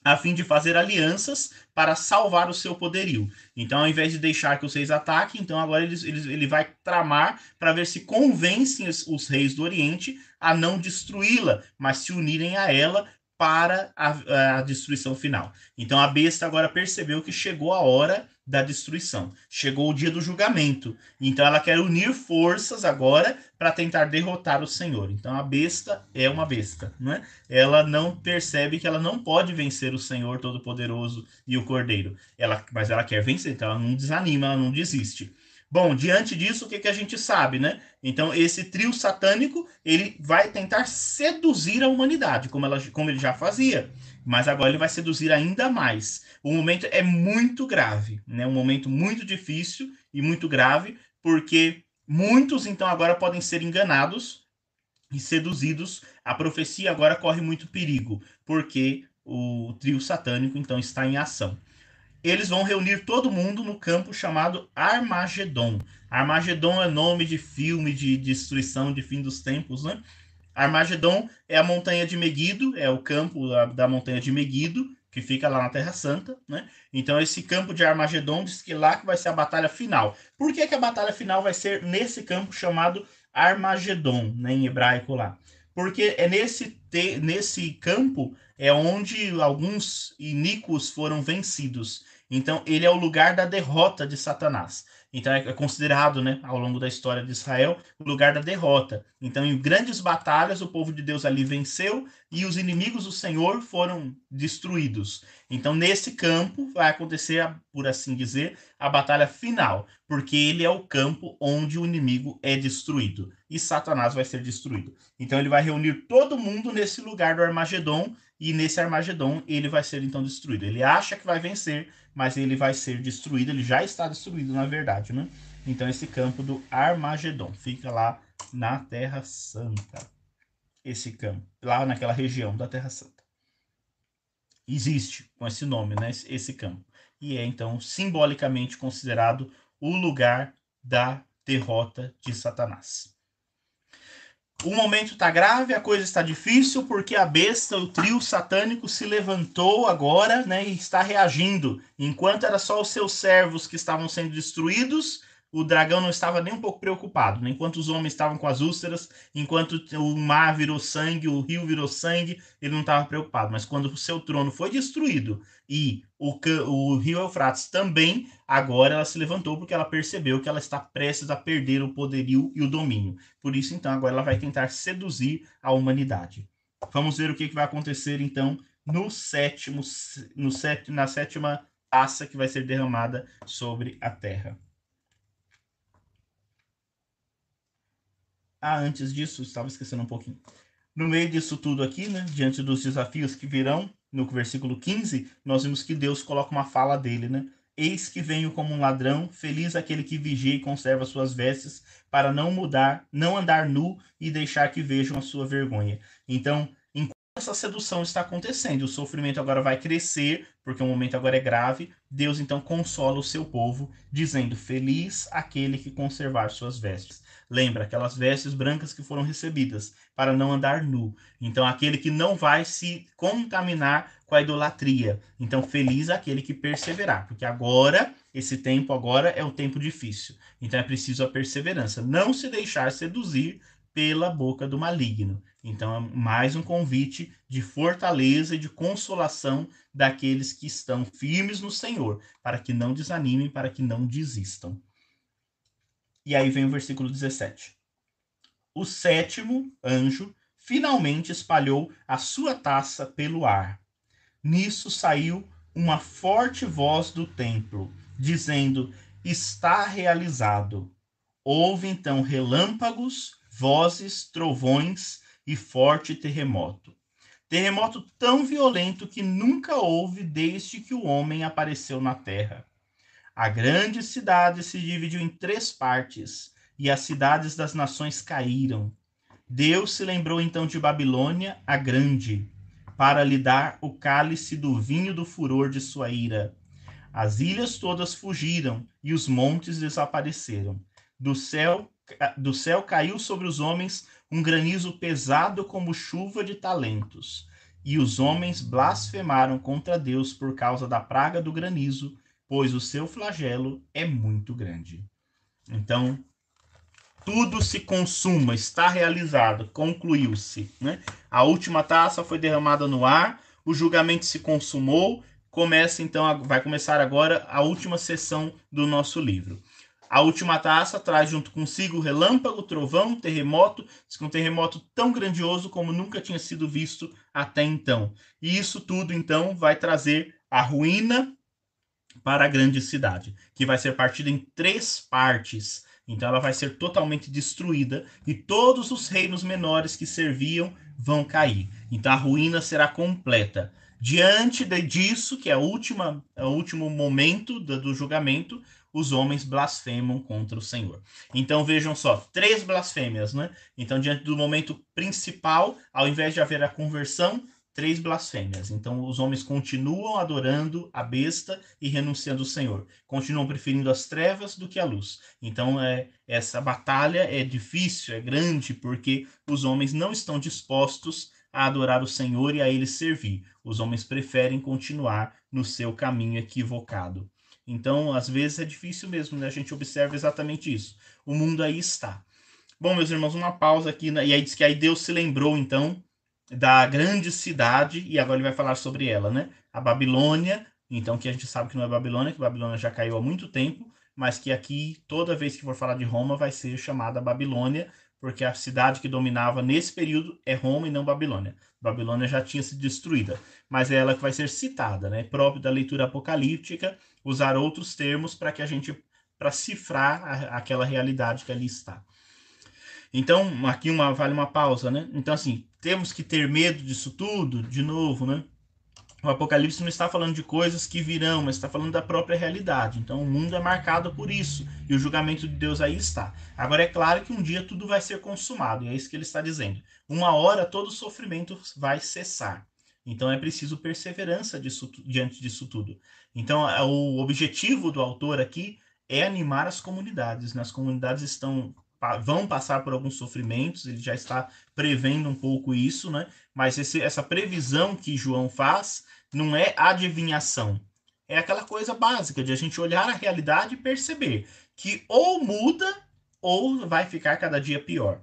a fim de fazer alianças para salvar o seu poderio. Então, ao invés de deixar que os reis ataquem, então agora eles, eles, ele vai tramar para ver se convencem os, os reis do Oriente a não destruí-la, mas se unirem a ela para a, a, destruição final. Então a besta agora percebeu que chegou a hora da destruição, chegou o dia do julgamento. Então ela quer unir forças agora para tentar derrotar o Senhor. Então a besta é uma besta, não é? Ela não percebe que ela não pode vencer o Senhor Todo-Poderoso e o Cordeiro. Ela, mas ela quer vencer, então ela não desanima, ela não desiste. Bom, diante disso, o que, que a gente sabe, né? Então, esse trio satânico, ele vai tentar seduzir a humanidade, como, ela, como ele já fazia. Mas agora ele vai seduzir ainda mais. O momento é muito grave, né? Um momento muito difícil e muito grave, porque muitos, então, agora podem ser enganados e seduzidos. A profecia agora corre muito perigo, porque o trio satânico, então, está em ação eles vão reunir todo mundo no campo chamado Armagedon. Armagedon é nome de filme de destruição de fim dos tempos, né? Armagedon é a montanha de Megido, é o campo da, da montanha de Megido, que fica lá na Terra Santa, né? Então esse campo de Armagedon diz que lá que vai ser a batalha final. Por que, que a batalha final vai ser nesse campo chamado Armagedon, né, em hebraico lá? Porque é nesse, te, nesse campo é onde alguns iníquos foram vencidos. Então, ele é o lugar da derrota de Satanás. Então, é considerado, né, ao longo da história de Israel, o lugar da derrota. Então, em grandes batalhas, o povo de Deus ali venceu e os inimigos do Senhor foram destruídos. Então, nesse campo, vai acontecer, por assim dizer, a batalha final, porque ele é o campo onde o inimigo é destruído e Satanás vai ser destruído. Então, ele vai reunir todo mundo nesse lugar do Armagedon e nesse Armagedon ele vai ser então destruído. Ele acha que vai vencer, mas ele vai ser destruído, ele já está destruído na verdade, né? Então esse campo do Armagedon fica lá na Terra Santa. Esse campo, lá naquela região da Terra Santa. Existe com esse nome, né, esse campo. E é então simbolicamente considerado o lugar da derrota de Satanás o momento está grave, a coisa está difícil, porque a besta, o trio satânico, se levantou agora né, e está reagindo. Enquanto era só os seus servos que estavam sendo destruídos, o dragão não estava nem um pouco preocupado. Né? Enquanto os homens estavam com as úlceras, enquanto o mar virou sangue, o rio virou sangue, ele não estava preocupado. Mas quando o seu trono foi destruído e o, o rio Eufrates também, agora ela se levantou porque ela percebeu que ela está prestes a perder o poderio e o domínio. Por isso, então, agora ela vai tentar seduzir a humanidade. Vamos ver o que, que vai acontecer, então, no sétimo, no set, na sétima taça que vai ser derramada sobre a terra. Ah, antes disso, estava esquecendo um pouquinho. No meio disso tudo aqui, né, diante dos desafios que virão, no versículo 15, nós vimos que Deus coloca uma fala dele, né? Eis que venho como um ladrão, feliz aquele que vigia e conserva suas vestes, para não mudar, não andar nu e deixar que vejam a sua vergonha. Então, essa sedução está acontecendo, o sofrimento agora vai crescer, porque o momento agora é grave. Deus então consola o seu povo, dizendo: Feliz aquele que conservar suas vestes. Lembra aquelas vestes brancas que foram recebidas para não andar nu. Então, aquele que não vai se contaminar com a idolatria. Então, feliz aquele que perseverar, porque agora, esse tempo agora é um tempo difícil. Então, é preciso a perseverança. Não se deixar seduzir pela boca do maligno. Então, é mais um convite de fortaleza e de consolação daqueles que estão firmes no Senhor, para que não desanimem, para que não desistam. E aí vem o versículo 17. O sétimo anjo finalmente espalhou a sua taça pelo ar. Nisso saiu uma forte voz do templo, dizendo: Está realizado. Houve então relâmpagos vozes, trovões e forte terremoto. Terremoto tão violento que nunca houve desde que o homem apareceu na terra. A grande cidade se dividiu em três partes, e as cidades das nações caíram. Deus se lembrou então de Babilônia, a grande, para lhe dar o cálice do vinho do furor de sua ira. As ilhas todas fugiram e os montes desapareceram. Do céu do céu caiu sobre os homens um granizo pesado como chuva de talentos. E os homens blasfemaram contra Deus por causa da praga do granizo, pois o seu flagelo é muito grande. Então, tudo se consuma, está realizado, concluiu-se. Né? A última taça foi derramada no ar, o julgamento se consumou. Começa então, vai começar agora a última sessão do nosso livro. A última taça traz junto consigo relâmpago, trovão, terremoto, um terremoto tão grandioso como nunca tinha sido visto até então. E isso tudo, então, vai trazer a ruína para a grande cidade, que vai ser partida em três partes. Então, ela vai ser totalmente destruída e todos os reinos menores que serviam vão cair. Então, a ruína será completa. Diante de, disso, que é, a última, é o último momento do, do julgamento, os homens blasfemam contra o Senhor. Então vejam só, três blasfêmias, né? Então, diante do momento principal, ao invés de haver a conversão, três blasfêmias. Então, os homens continuam adorando a besta e renunciando ao Senhor. Continuam preferindo as trevas do que a luz. Então, é, essa batalha é difícil, é grande, porque os homens não estão dispostos a adorar o Senhor e a ele servir. Os homens preferem continuar no seu caminho equivocado. Então, às vezes é difícil mesmo, né? A gente observa exatamente isso. O mundo aí está. Bom, meus irmãos, uma pausa aqui. Né? E aí diz que aí Deus se lembrou, então, da grande cidade, e agora ele vai falar sobre ela, né? A Babilônia, então, que a gente sabe que não é Babilônia, que Babilônia já caiu há muito tempo, mas que aqui, toda vez que for falar de Roma, vai ser chamada Babilônia, porque a cidade que dominava nesse período é Roma e não Babilônia. Babilônia já tinha sido destruída, mas é ela que vai ser citada, né? Próprio da leitura apocalíptica, usar outros termos para que a gente para cifrar a, aquela realidade que ali está. Então, aqui uma vale uma pausa, né? Então assim, temos que ter medo disso tudo, de novo, né? O Apocalipse não está falando de coisas que virão, mas está falando da própria realidade. Então, o mundo é marcado por isso e o julgamento de Deus aí está. Agora, é claro que um dia tudo vai ser consumado, e é isso que ele está dizendo. Uma hora todo sofrimento vai cessar. Então, é preciso perseverança disso, diante disso tudo. Então, o objetivo do autor aqui é animar as comunidades. Né? As comunidades estão vão passar por alguns sofrimentos, ele já está prevendo um pouco isso, né? Mas esse, essa previsão que João faz não é adivinhação. É aquela coisa básica de a gente olhar a realidade e perceber que ou muda ou vai ficar cada dia pior.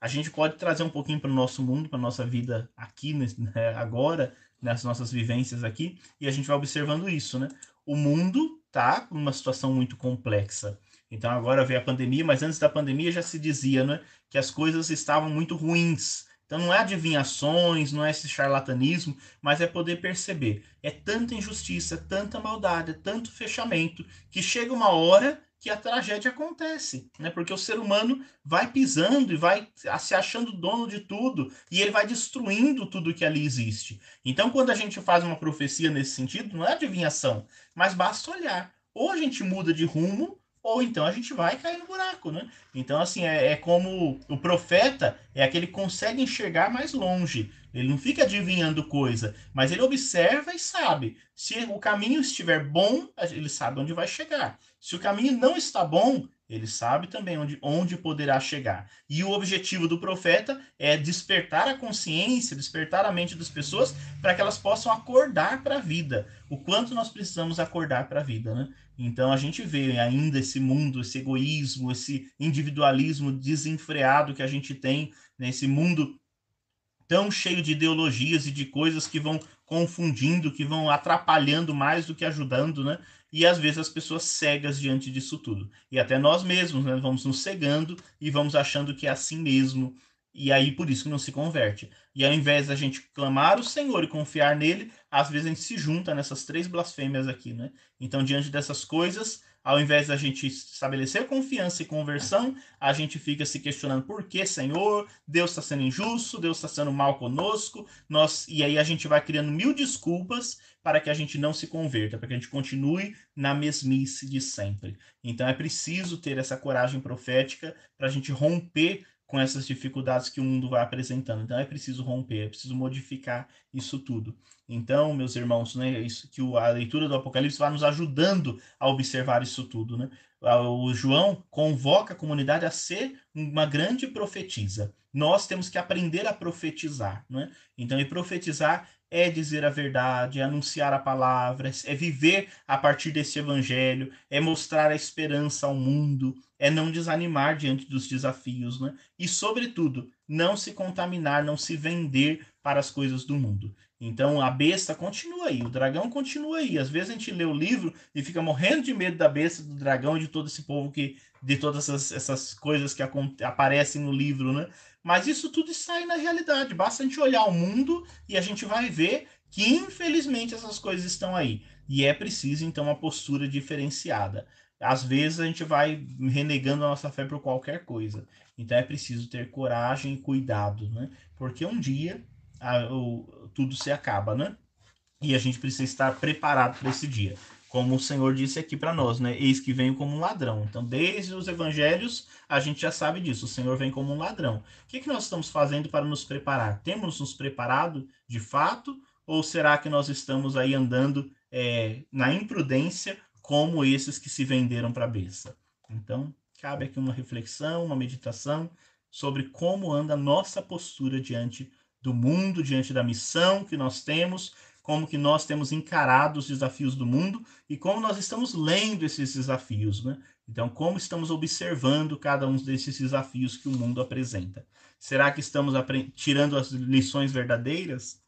A gente pode trazer um pouquinho para o nosso mundo, para a nossa vida aqui, né, agora, nas nossas vivências aqui, e a gente vai observando isso, né? O mundo tá numa situação muito complexa. Então agora veio a pandemia, mas antes da pandemia já se dizia, né, que as coisas estavam muito ruins Então não é adivinhações, não é esse charlatanismo, mas é poder perceber. É tanta injustiça, tanta maldade, é tanto fechamento, que chega uma hora que a tragédia acontece, né? Porque o ser humano vai pisando e vai se achando dono de tudo e ele vai destruindo tudo que ali existe. Então, quando a gente faz uma profecia nesse sentido, não é adivinhação, mas basta olhar. Ou a gente muda de rumo, ou então a gente vai cair no buraco, né? Então, assim, é, é como o profeta é aquele que consegue enxergar mais longe. Ele não fica adivinhando coisa, mas ele observa e sabe. Se o caminho estiver bom, ele sabe onde vai chegar. Se o caminho não está bom, ele sabe também onde, onde poderá chegar. E o objetivo do profeta é despertar a consciência, despertar a mente das pessoas para que elas possam acordar para a vida. O quanto nós precisamos acordar para a vida, né? Então a gente vê ainda esse mundo, esse egoísmo, esse individualismo desenfreado que a gente tem nesse mundo tão cheio de ideologias e de coisas que vão confundindo, que vão atrapalhando mais do que ajudando, né? E às vezes as pessoas cegas diante disso tudo. E até nós mesmos, né? Vamos nos cegando e vamos achando que é assim mesmo. E aí por isso que não se converte. E ao invés da gente clamar o Senhor e confiar nele, às vezes a gente se junta nessas três blasfêmias aqui, né? Então, diante dessas coisas, ao invés da gente estabelecer confiança e conversão, a gente fica se questionando por que, Senhor, Deus está sendo injusto, Deus está sendo mal conosco, nós e aí a gente vai criando mil desculpas para que a gente não se converta, para que a gente continue na mesmice de sempre. Então é preciso ter essa coragem profética para a gente romper com essas dificuldades que o mundo vai apresentando. Então é preciso romper, é preciso modificar isso tudo. Então, meus irmãos, né, isso que a leitura do Apocalipse vai nos ajudando a observar isso tudo, né? O João convoca a comunidade a ser uma grande profetisa. Nós temos que aprender a profetizar, né? Então, e profetizar é dizer a verdade, é anunciar a palavra, é viver a partir desse evangelho, é mostrar a esperança ao mundo, é não desanimar diante dos desafios, né? E, sobretudo, não se contaminar, não se vender para as coisas do mundo. Então a besta continua aí, o dragão continua aí. Às vezes a gente lê o livro e fica morrendo de medo da besta, do dragão e de todo esse povo que. de todas essas, essas coisas que aparecem no livro, né? Mas isso tudo aí na realidade. Basta a gente olhar o mundo e a gente vai ver que, infelizmente, essas coisas estão aí. E é preciso, então, uma postura diferenciada. Às vezes a gente vai renegando a nossa fé por qualquer coisa. Então é preciso ter coragem e cuidado, né? Porque um dia a, o, tudo se acaba, né? E a gente precisa estar preparado para esse dia como o Senhor disse aqui para nós, né? Eis que venho como um ladrão. Então, desde os evangelhos, a gente já sabe disso. O Senhor vem como um ladrão. O que, que nós estamos fazendo para nos preparar? Temos nos preparado de fato? Ou será que nós estamos aí andando é, na imprudência, como esses que se venderam para a besta? Então, cabe aqui uma reflexão, uma meditação sobre como anda a nossa postura diante do mundo, diante da missão que nós temos como que nós temos encarado os desafios do mundo e como nós estamos lendo esses desafios, né? Então, como estamos observando cada um desses desafios que o mundo apresenta? Será que estamos tirando as lições verdadeiras?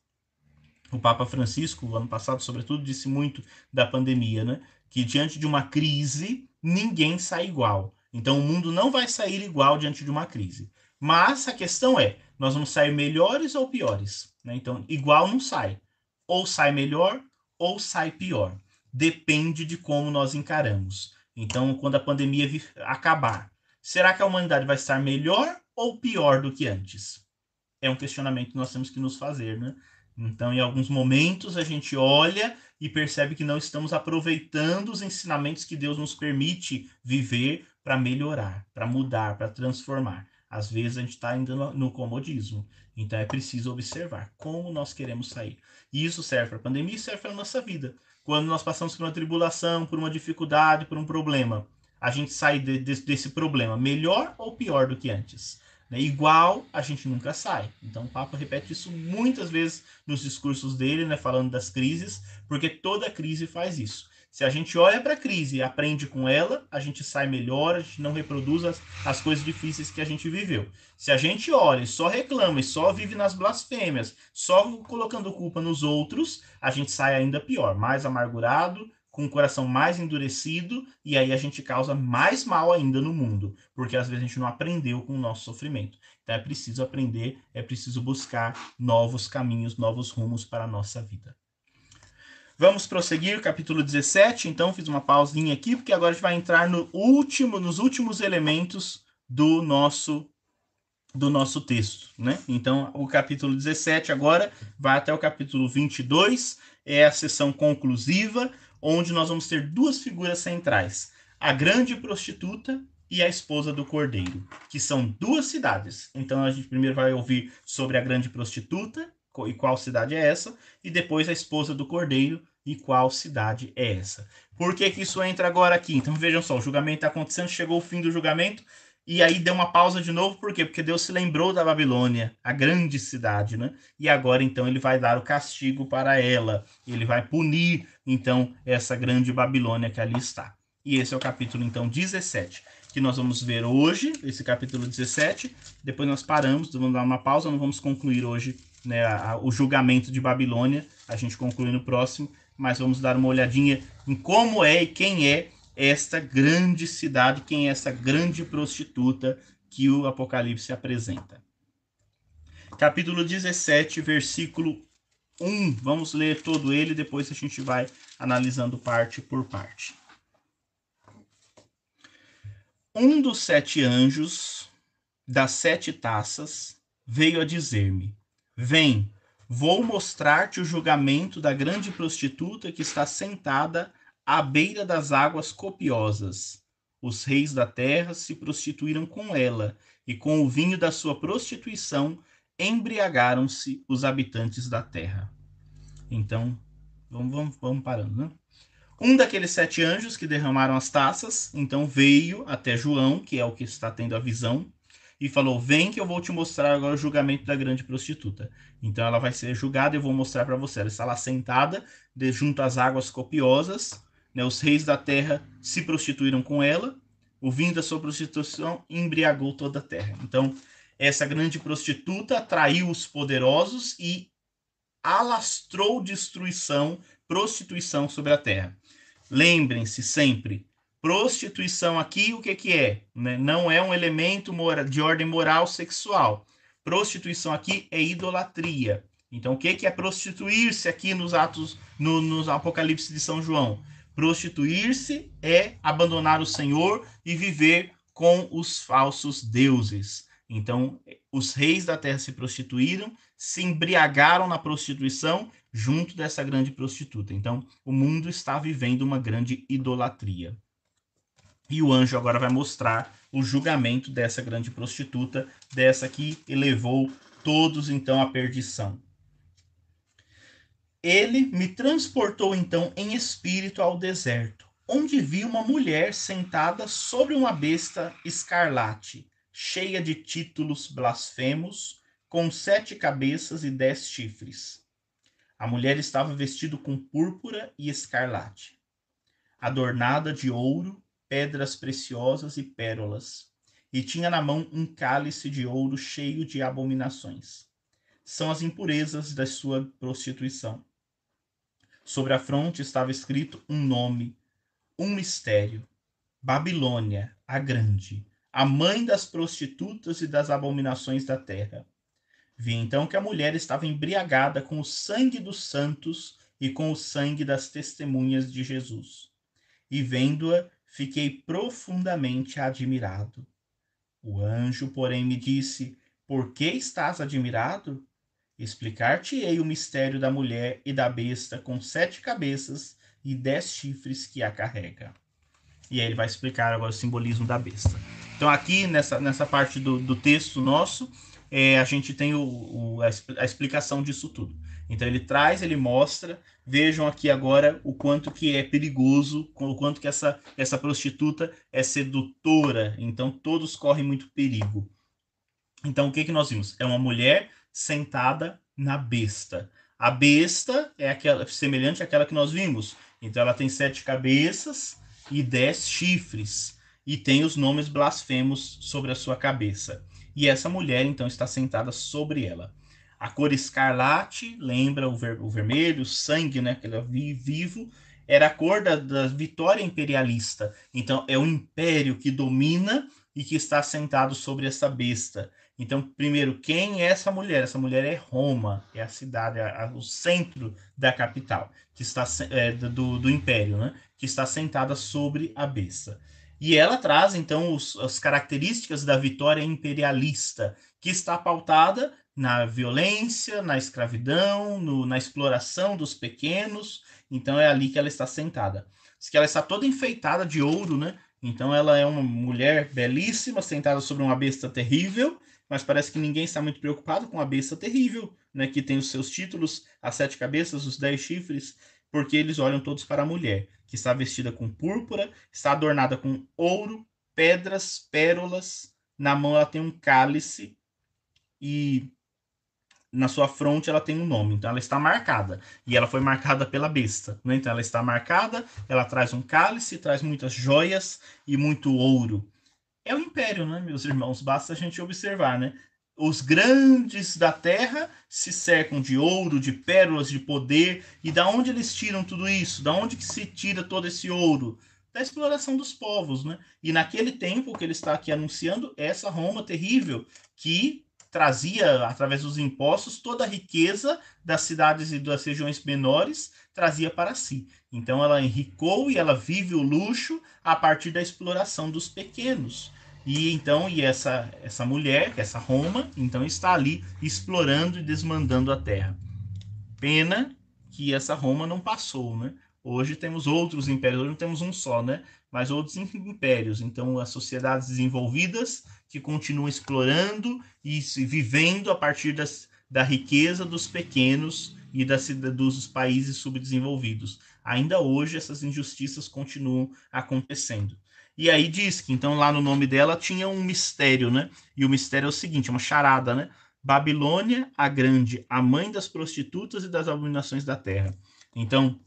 O Papa Francisco, ano passado, sobretudo, disse muito da pandemia, né? Que diante de uma crise, ninguém sai igual. Então, o mundo não vai sair igual diante de uma crise. Mas a questão é, nós vamos sair melhores ou piores? Né? Então, igual não sai ou sai melhor ou sai pior. Depende de como nós encaramos. Então, quando a pandemia acabar, será que a humanidade vai estar melhor ou pior do que antes? É um questionamento que nós temos que nos fazer, né? Então, em alguns momentos, a gente olha e percebe que não estamos aproveitando os ensinamentos que Deus nos permite viver para melhorar, para mudar, para transformar. Às vezes a gente está ainda no, comodismo. Então é preciso observar como nós queremos sair. E isso serve para a pandemia e serve para a nossa vida. Quando nós passamos por uma tribulação, por uma dificuldade, por um problema, a gente sai de, de, desse problema melhor ou pior do que antes. Né? Igual a gente nunca sai. Então o Papa repete isso muitas vezes nos discursos dele, né, falando das crises, porque toda crise faz isso. Se a gente olha para a crise e aprende com ela, a gente sai melhor, a gente não reproduz as, as coisas difíceis que a gente viveu. Se a gente olha e só reclama e só vive nas blasfêmias, só colocando culpa nos outros, a gente sai ainda pior, mais amargurado, com o coração mais endurecido, e aí a gente causa mais mal ainda no mundo, porque às vezes a gente não aprendeu com o nosso sofrimento. Então é preciso aprender, é preciso buscar novos caminhos, novos rumos para a nossa vida. Vamos prosseguir, capítulo 17. Então, fiz uma pausinha aqui, porque agora a gente vai entrar no último, nos últimos elementos do nosso do nosso texto, né? Então, o capítulo 17 agora vai até o capítulo 22, é a sessão conclusiva, onde nós vamos ter duas figuras centrais: a grande prostituta e a esposa do cordeiro, que são duas cidades. Então, a gente primeiro vai ouvir sobre a grande prostituta e qual cidade é essa, e depois a esposa do cordeiro e qual cidade é essa. Por que, que isso entra agora aqui? Então, vejam só: o julgamento está acontecendo, chegou o fim do julgamento e aí deu uma pausa de novo, por quê? Porque Deus se lembrou da Babilônia, a grande cidade, né? E agora então ele vai dar o castigo para ela. Ele vai punir então essa grande Babilônia que ali está. E esse é o capítulo então 17, que nós vamos ver hoje, esse capítulo 17. Depois nós paramos, vamos dar uma pausa, não vamos concluir hoje né, a, o julgamento de Babilônia, a gente conclui no próximo, mas vamos dar uma olhadinha em como é e quem é esta grande cidade, quem é essa grande prostituta que o Apocalipse apresenta. Capítulo 17, versículo 1. Vamos ler todo ele, depois a gente vai analisando parte por parte. Um dos sete anjos das sete taças veio a dizer-me: Vem, vou mostrar-te o julgamento da grande prostituta que está sentada à beira das águas copiosas. Os reis da terra se prostituíram com ela, e com o vinho da sua prostituição embriagaram-se os habitantes da terra. Então, vamos, vamos, vamos parando, né? Um daqueles sete anjos que derramaram as taças, então veio até João, que é o que está tendo a visão, e falou: Vem que eu vou te mostrar agora o julgamento da grande prostituta. Então ela vai ser julgada e eu vou mostrar para você. Ela está lá sentada, de, junto às águas copiosas, né, os reis da terra se prostituíram com ela, o vinho da sua prostituição embriagou toda a terra. Então, essa grande prostituta atraiu os poderosos e alastrou destruição, prostituição sobre a terra. Lembrem-se sempre, prostituição aqui o que, que é? Né? Não é um elemento de ordem moral sexual. Prostituição aqui é idolatria. Então, o que, que é prostituir-se aqui nos atos, no, nos Apocalipse de São João? Prostituir-se é abandonar o Senhor e viver com os falsos deuses. Então, os reis da terra se prostituíram, se embriagaram na prostituição junto dessa grande prostituta. Então, o mundo está vivendo uma grande idolatria. E o anjo agora vai mostrar o julgamento dessa grande prostituta, dessa que elevou todos então à perdição. Ele me transportou então em espírito ao deserto, onde vi uma mulher sentada sobre uma besta escarlate, cheia de títulos blasfemos, com sete cabeças e dez chifres. A mulher estava vestida com púrpura e escarlate, adornada de ouro, pedras preciosas e pérolas, e tinha na mão um cálice de ouro cheio de abominações. São as impurezas da sua prostituição Sobre a fronte estava escrito um nome, um mistério: Babilônia, a Grande, a mãe das prostitutas e das abominações da terra. Vi então que a mulher estava embriagada com o sangue dos santos e com o sangue das testemunhas de Jesus. E vendo-a, fiquei profundamente admirado. O anjo, porém, me disse: Por que estás admirado? Explicar-te-ei o mistério da mulher e da besta com sete cabeças e dez chifres que a carrega. E aí ele vai explicar agora o simbolismo da besta. Então, aqui nessa, nessa parte do, do texto nosso, é, a gente tem o, o, a explicação disso tudo. Então ele traz, ele mostra. Vejam aqui agora o quanto que é perigoso, o quanto que essa, essa prostituta é sedutora. Então todos correm muito perigo. Então o que que nós vimos? É uma mulher sentada na besta. A besta é aquela semelhante àquela que nós vimos. Então ela tem sete cabeças e dez chifres e tem os nomes blasfemos sobre a sua cabeça. E essa mulher então está sentada sobre ela. A cor escarlate lembra o, ver, o vermelho, o sangue, né, aquele vivo. era a cor da, da vitória imperialista. Então, é o império que domina e que está sentado sobre essa besta. Então, primeiro, quem é essa mulher? Essa mulher é Roma, é a cidade, é a, o centro da capital, que está é, do, do império, né? Que está sentada sobre a besta. E ela traz, então, os, as características da vitória imperialista, que está pautada na violência, na escravidão, no, na exploração dos pequenos. Então, é ali que ela está sentada. Diz que ela está toda enfeitada de ouro, né? Então, ela é uma mulher belíssima, sentada sobre uma besta terrível, mas parece que ninguém está muito preocupado com a besta terrível, né, que tem os seus títulos, as sete cabeças, os dez chifres, porque eles olham todos para a mulher, que está vestida com púrpura, está adornada com ouro, pedras, pérolas, na mão ela tem um cálice e na sua fronte ela tem um nome, então ela está marcada. E ela foi marcada pela besta, né? Então ela está marcada, ela traz um cálice, traz muitas joias e muito ouro é o império, né, meus irmãos? Basta a gente observar, né? Os grandes da terra se cercam de ouro, de pérolas, de poder. E da onde eles tiram tudo isso? Da onde que se tira todo esse ouro? Da exploração dos povos, né? E naquele tempo que ele está aqui anunciando, essa Roma terrível que trazia, através dos impostos, toda a riqueza das cidades e das regiões menores, trazia para si. Então ela enricou e ela vive o luxo a partir da exploração dos pequenos. E então, e essa essa mulher, essa Roma, então está ali explorando e desmandando a terra. Pena que essa Roma não passou, né? Hoje temos outros impérios, hoje não temos um só, né? Mas outros impérios. Então, as sociedades desenvolvidas que continuam explorando e vivendo a partir das, da riqueza dos pequenos e das, dos países subdesenvolvidos. Ainda hoje, essas injustiças continuam acontecendo. E aí diz que, então, lá no nome dela tinha um mistério, né? E o mistério é o seguinte, uma charada, né? Babilônia, a grande, a mãe das prostitutas e das abominações da terra. Então,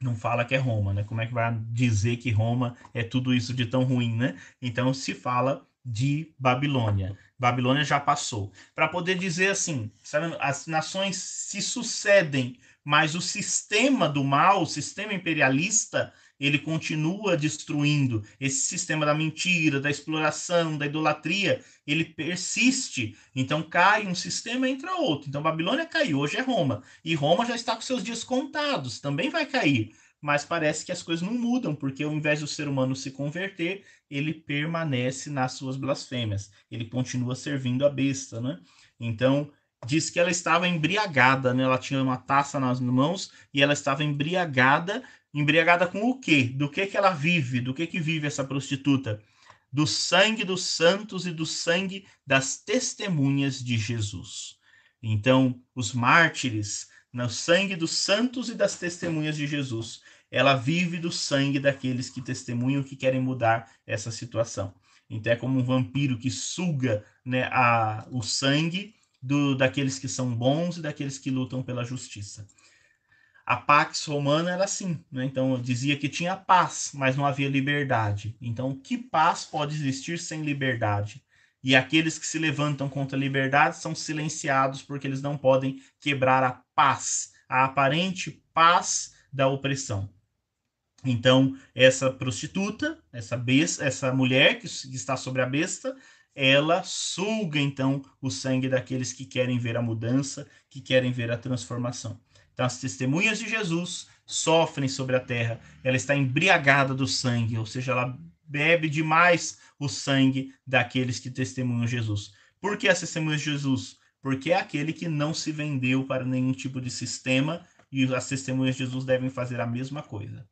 não fala que é Roma, né? Como é que vai dizer que Roma é tudo isso de tão ruim, né? Então, se fala de Babilônia. Babilônia já passou. Para poder dizer assim, sabe, as nações se sucedem, mas o sistema do mal, o sistema imperialista, ele continua destruindo esse sistema da mentira, da exploração, da idolatria, ele persiste. Então cai um sistema entra outro. Então Babilônia caiu, hoje é Roma, e Roma já está com seus dias contados, também vai cair. Mas parece que as coisas não mudam, porque ao invés do ser humano se converter, ele permanece nas suas blasfêmias. Ele continua servindo a besta, né? Então, diz que ela estava embriagada, né? Ela tinha uma taça nas mãos e ela estava embriagada Embriagada com o quê? Do que que ela vive? Do que que vive essa prostituta? Do sangue dos santos e do sangue das testemunhas de Jesus. Então, os mártires, no sangue dos santos e das testemunhas de Jesus, ela vive do sangue daqueles que testemunham que querem mudar essa situação. Então é como um vampiro que suga né, a, o sangue do, daqueles que são bons e daqueles que lutam pela justiça a Pax Romana era assim, né? Então dizia que tinha paz, mas não havia liberdade. Então, que paz pode existir sem liberdade? E aqueles que se levantam contra a liberdade são silenciados porque eles não podem quebrar a paz, a aparente paz da opressão. Então, essa prostituta, essa besta, essa mulher que está sobre a besta, ela suga então o sangue daqueles que querem ver a mudança, que querem ver a transformação. Então, as testemunhas de Jesus sofrem sobre a terra. Ela está embriagada do sangue, ou seja, ela bebe demais o sangue daqueles que testemunham Jesus. Por que as testemunhas de Jesus? Porque é aquele que não se vendeu para nenhum tipo de sistema e as testemunhas de Jesus devem fazer a mesma coisa.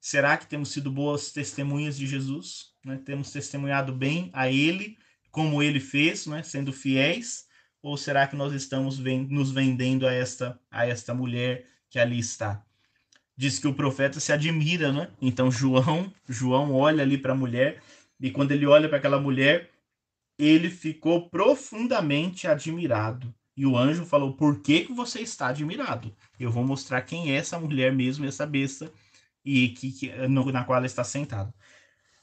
Será que temos sido boas testemunhas de Jesus? Né? Temos testemunhado bem a Ele, como Ele fez, né? sendo fiéis? Ou será que nós estamos nos vendendo a esta a esta mulher que ali está? Diz que o profeta se admira, né? Então João, João olha ali para a mulher e quando ele olha para aquela mulher, ele ficou profundamente admirado. E o anjo falou: "Por que que você está admirado? Eu vou mostrar quem é essa mulher mesmo, essa besta e que, que no, na qual ela está sentada."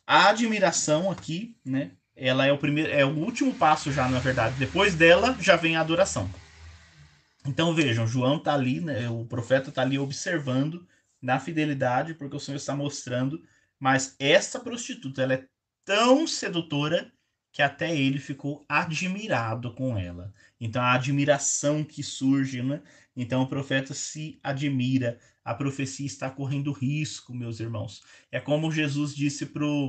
A admiração aqui, né, ela é o primeiro, é o último passo já, na verdade. Depois dela já vem a adoração. Então vejam, João está ali, né, o profeta está ali observando na fidelidade, porque o Senhor está mostrando, mas essa prostituta, ela é tão sedutora que até ele ficou admirado com ela. Então a admiração que surge, né? Então o profeta se admira, a profecia está correndo risco, meus irmãos. É como Jesus disse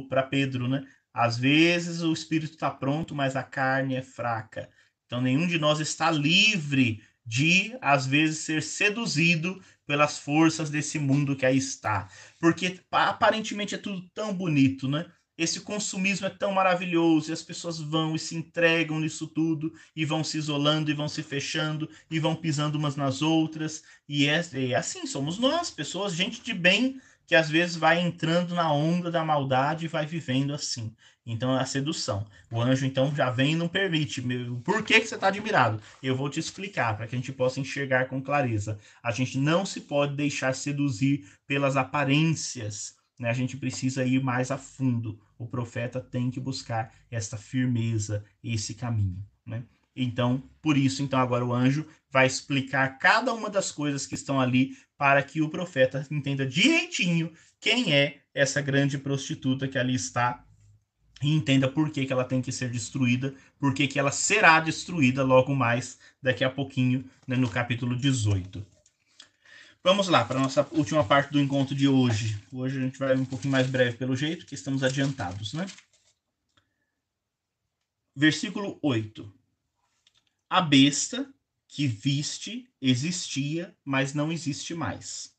para Pedro, né? Às vezes o espírito está pronto, mas a carne é fraca. Então nenhum de nós está livre de, às vezes, ser seduzido pelas forças desse mundo que aí está. Porque aparentemente é tudo tão bonito, né? Esse consumismo é tão maravilhoso e as pessoas vão e se entregam nisso tudo e vão se isolando e vão se fechando e vão pisando umas nas outras. E é, é assim, somos nós, pessoas, gente de bem, que às vezes vai entrando na onda da maldade e vai vivendo assim. Então é a sedução. O anjo então já vem e não permite. Por que, que você está admirado? Eu vou te explicar para que a gente possa enxergar com clareza. A gente não se pode deixar seduzir pelas aparências. Né? A gente precisa ir mais a fundo. O profeta tem que buscar essa firmeza, esse caminho. Né? Então, por isso, então agora o anjo vai explicar cada uma das coisas que estão ali para que o profeta entenda direitinho quem é essa grande prostituta que ali está e entenda por que, que ela tem que ser destruída, por que, que ela será destruída logo mais daqui a pouquinho, né, no capítulo 18. Vamos lá para a nossa última parte do encontro de hoje. Hoje a gente vai um pouquinho mais breve pelo jeito, que estamos adiantados, né? Versículo 8. A besta que viste existia, mas não existe mais.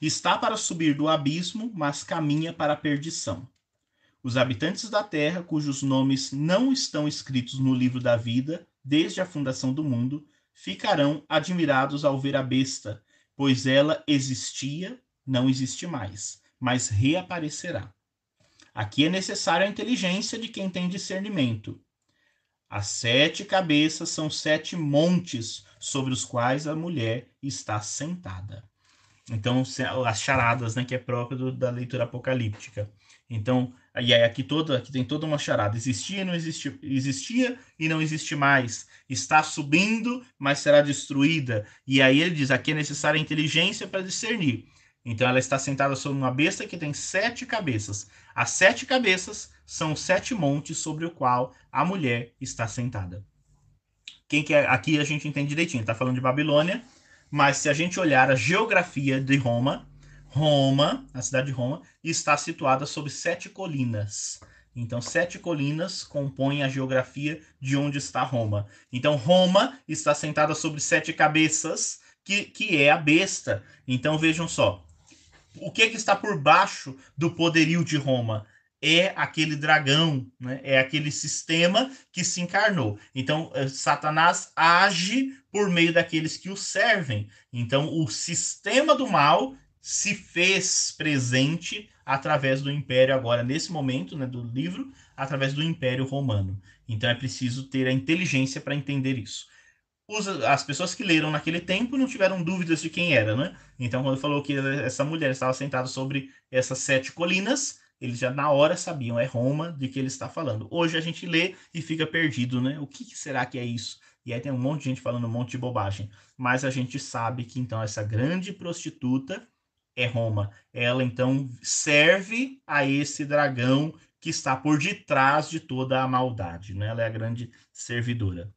Está para subir do abismo, mas caminha para a perdição. Os habitantes da terra, cujos nomes não estão escritos no livro da vida, desde a fundação do mundo, ficarão admirados ao ver a besta, pois ela existia, não existe mais, mas reaparecerá. Aqui é necessária a inteligência de quem tem discernimento. As sete cabeças são sete montes sobre os quais a mulher está sentada. Então, as charadas, né, que é próprio do, da leitura apocalíptica. Então, e aí aqui toda, aqui tem toda uma charada. Existia e não existe, existia e não existe mais. Está subindo, mas será destruída. E aí ele diz: aqui é necessária inteligência para discernir. Então ela está sentada sobre uma besta que tem sete cabeças. As sete cabeças são sete montes sobre o qual a mulher está sentada. Quem que é? Aqui a gente entende direitinho, está falando de Babilônia, mas se a gente olhar a geografia de Roma, Roma, a cidade de Roma, está situada sobre sete colinas. Então, sete colinas compõem a geografia de onde está Roma. Então, Roma está sentada sobre sete cabeças, que, que é a besta. Então, vejam só. O que, que está por baixo do poderio de Roma? É aquele dragão, né? é aquele sistema que se encarnou. Então, eh, Satanás age por meio daqueles que o servem. Então, o sistema do mal se fez presente através do império, agora, nesse momento né, do livro, através do império romano. Então, é preciso ter a inteligência para entender isso. as pessoas que leram naquele tempo não tiveram dúvidas de quem era, né? Então, quando falou que essa mulher estava sentada sobre essas sete colinas, eles já na hora sabiam, é Roma de que ele está falando. Hoje a gente lê e fica perdido, né? O que, que será que é isso? E aí tem um monte de gente falando um monte de bobagem. Mas a gente sabe que então essa grande prostituta é Roma. Ela então serve a esse dragão que está por detrás de toda a maldade, né? Ela é a grande servidora.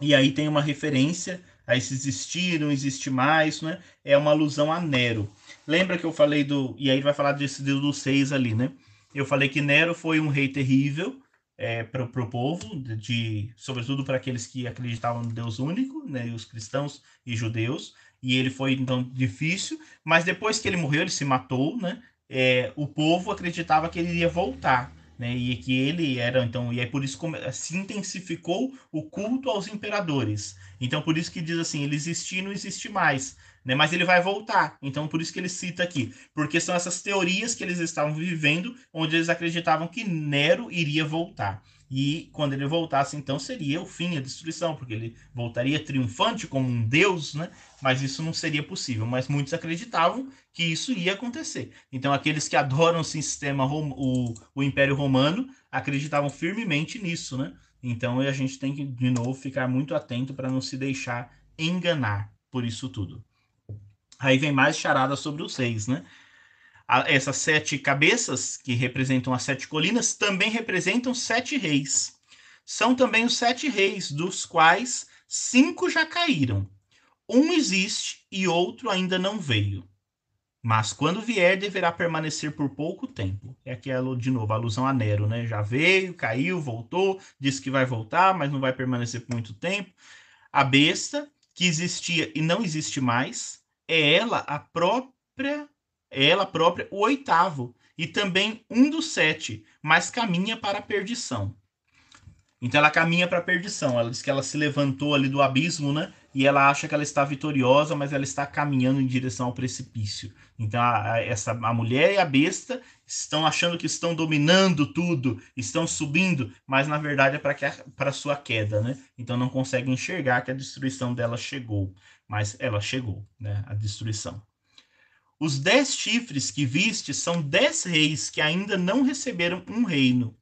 E aí tem uma referência a esse existir, não existe mais, né? É uma alusão a Nero. Lembra que eu falei do. E aí vai falar desse Deus dos seis ali, né? Eu falei que Nero foi um rei terrível é, para o povo, de, sobretudo para aqueles que acreditavam no Deus único, né? E os cristãos e judeus. E ele foi, então, difícil. Mas depois que ele morreu, ele se matou, né? É, o povo acreditava que ele iria voltar né? E que ele era, então, e é por isso se intensificou o culto aos imperadores. Então, por isso que diz assim, ele existe e não existe mais, né? Mas ele vai voltar. Então, por isso que ele cita aqui, porque são essas teorias que eles estavam vivendo, onde eles acreditavam que Nero iria voltar. E quando ele voltasse, então seria o fim, a destruição, porque ele voltaria triunfante como um deus, né? Mas isso não seria possível. Mas muitos acreditavam que isso ia acontecer. Então, aqueles que adoram o sistema, o, o Império Romano, acreditavam firmemente nisso, né? Então, a gente tem que, de novo, ficar muito atento para não se deixar enganar por isso tudo. Aí vem mais charada sobre os reis, né? essas sete cabeças, que representam as sete colinas, também representam sete reis. São também os sete reis, dos quais cinco já caíram. Um existe e outro ainda não veio. Mas quando vier, deverá permanecer por pouco tempo. É aquela, de novo, alusão a Nero, né? Já veio, caiu, voltou, disse que vai voltar, mas não vai permanecer por muito tempo. A besta, que existia e não existe mais, é ela a própria ela própria o oitavo, e também um dos sete, mas caminha para a perdição. Então ela caminha para a perdição. Ela diz que ela se levantou ali do abismo, né? E ela acha que ela está vitoriosa, mas ela está caminhando em direção ao precipício. Então a, a, essa a mulher e a besta estão achando que estão dominando tudo, estão subindo, mas na verdade é para para sua queda, né? Então não conseguem enxergar que a destruição dela chegou, mas ela chegou, né? A destruição. Os dez chifres que viste são dez reis que ainda não receberam um reino.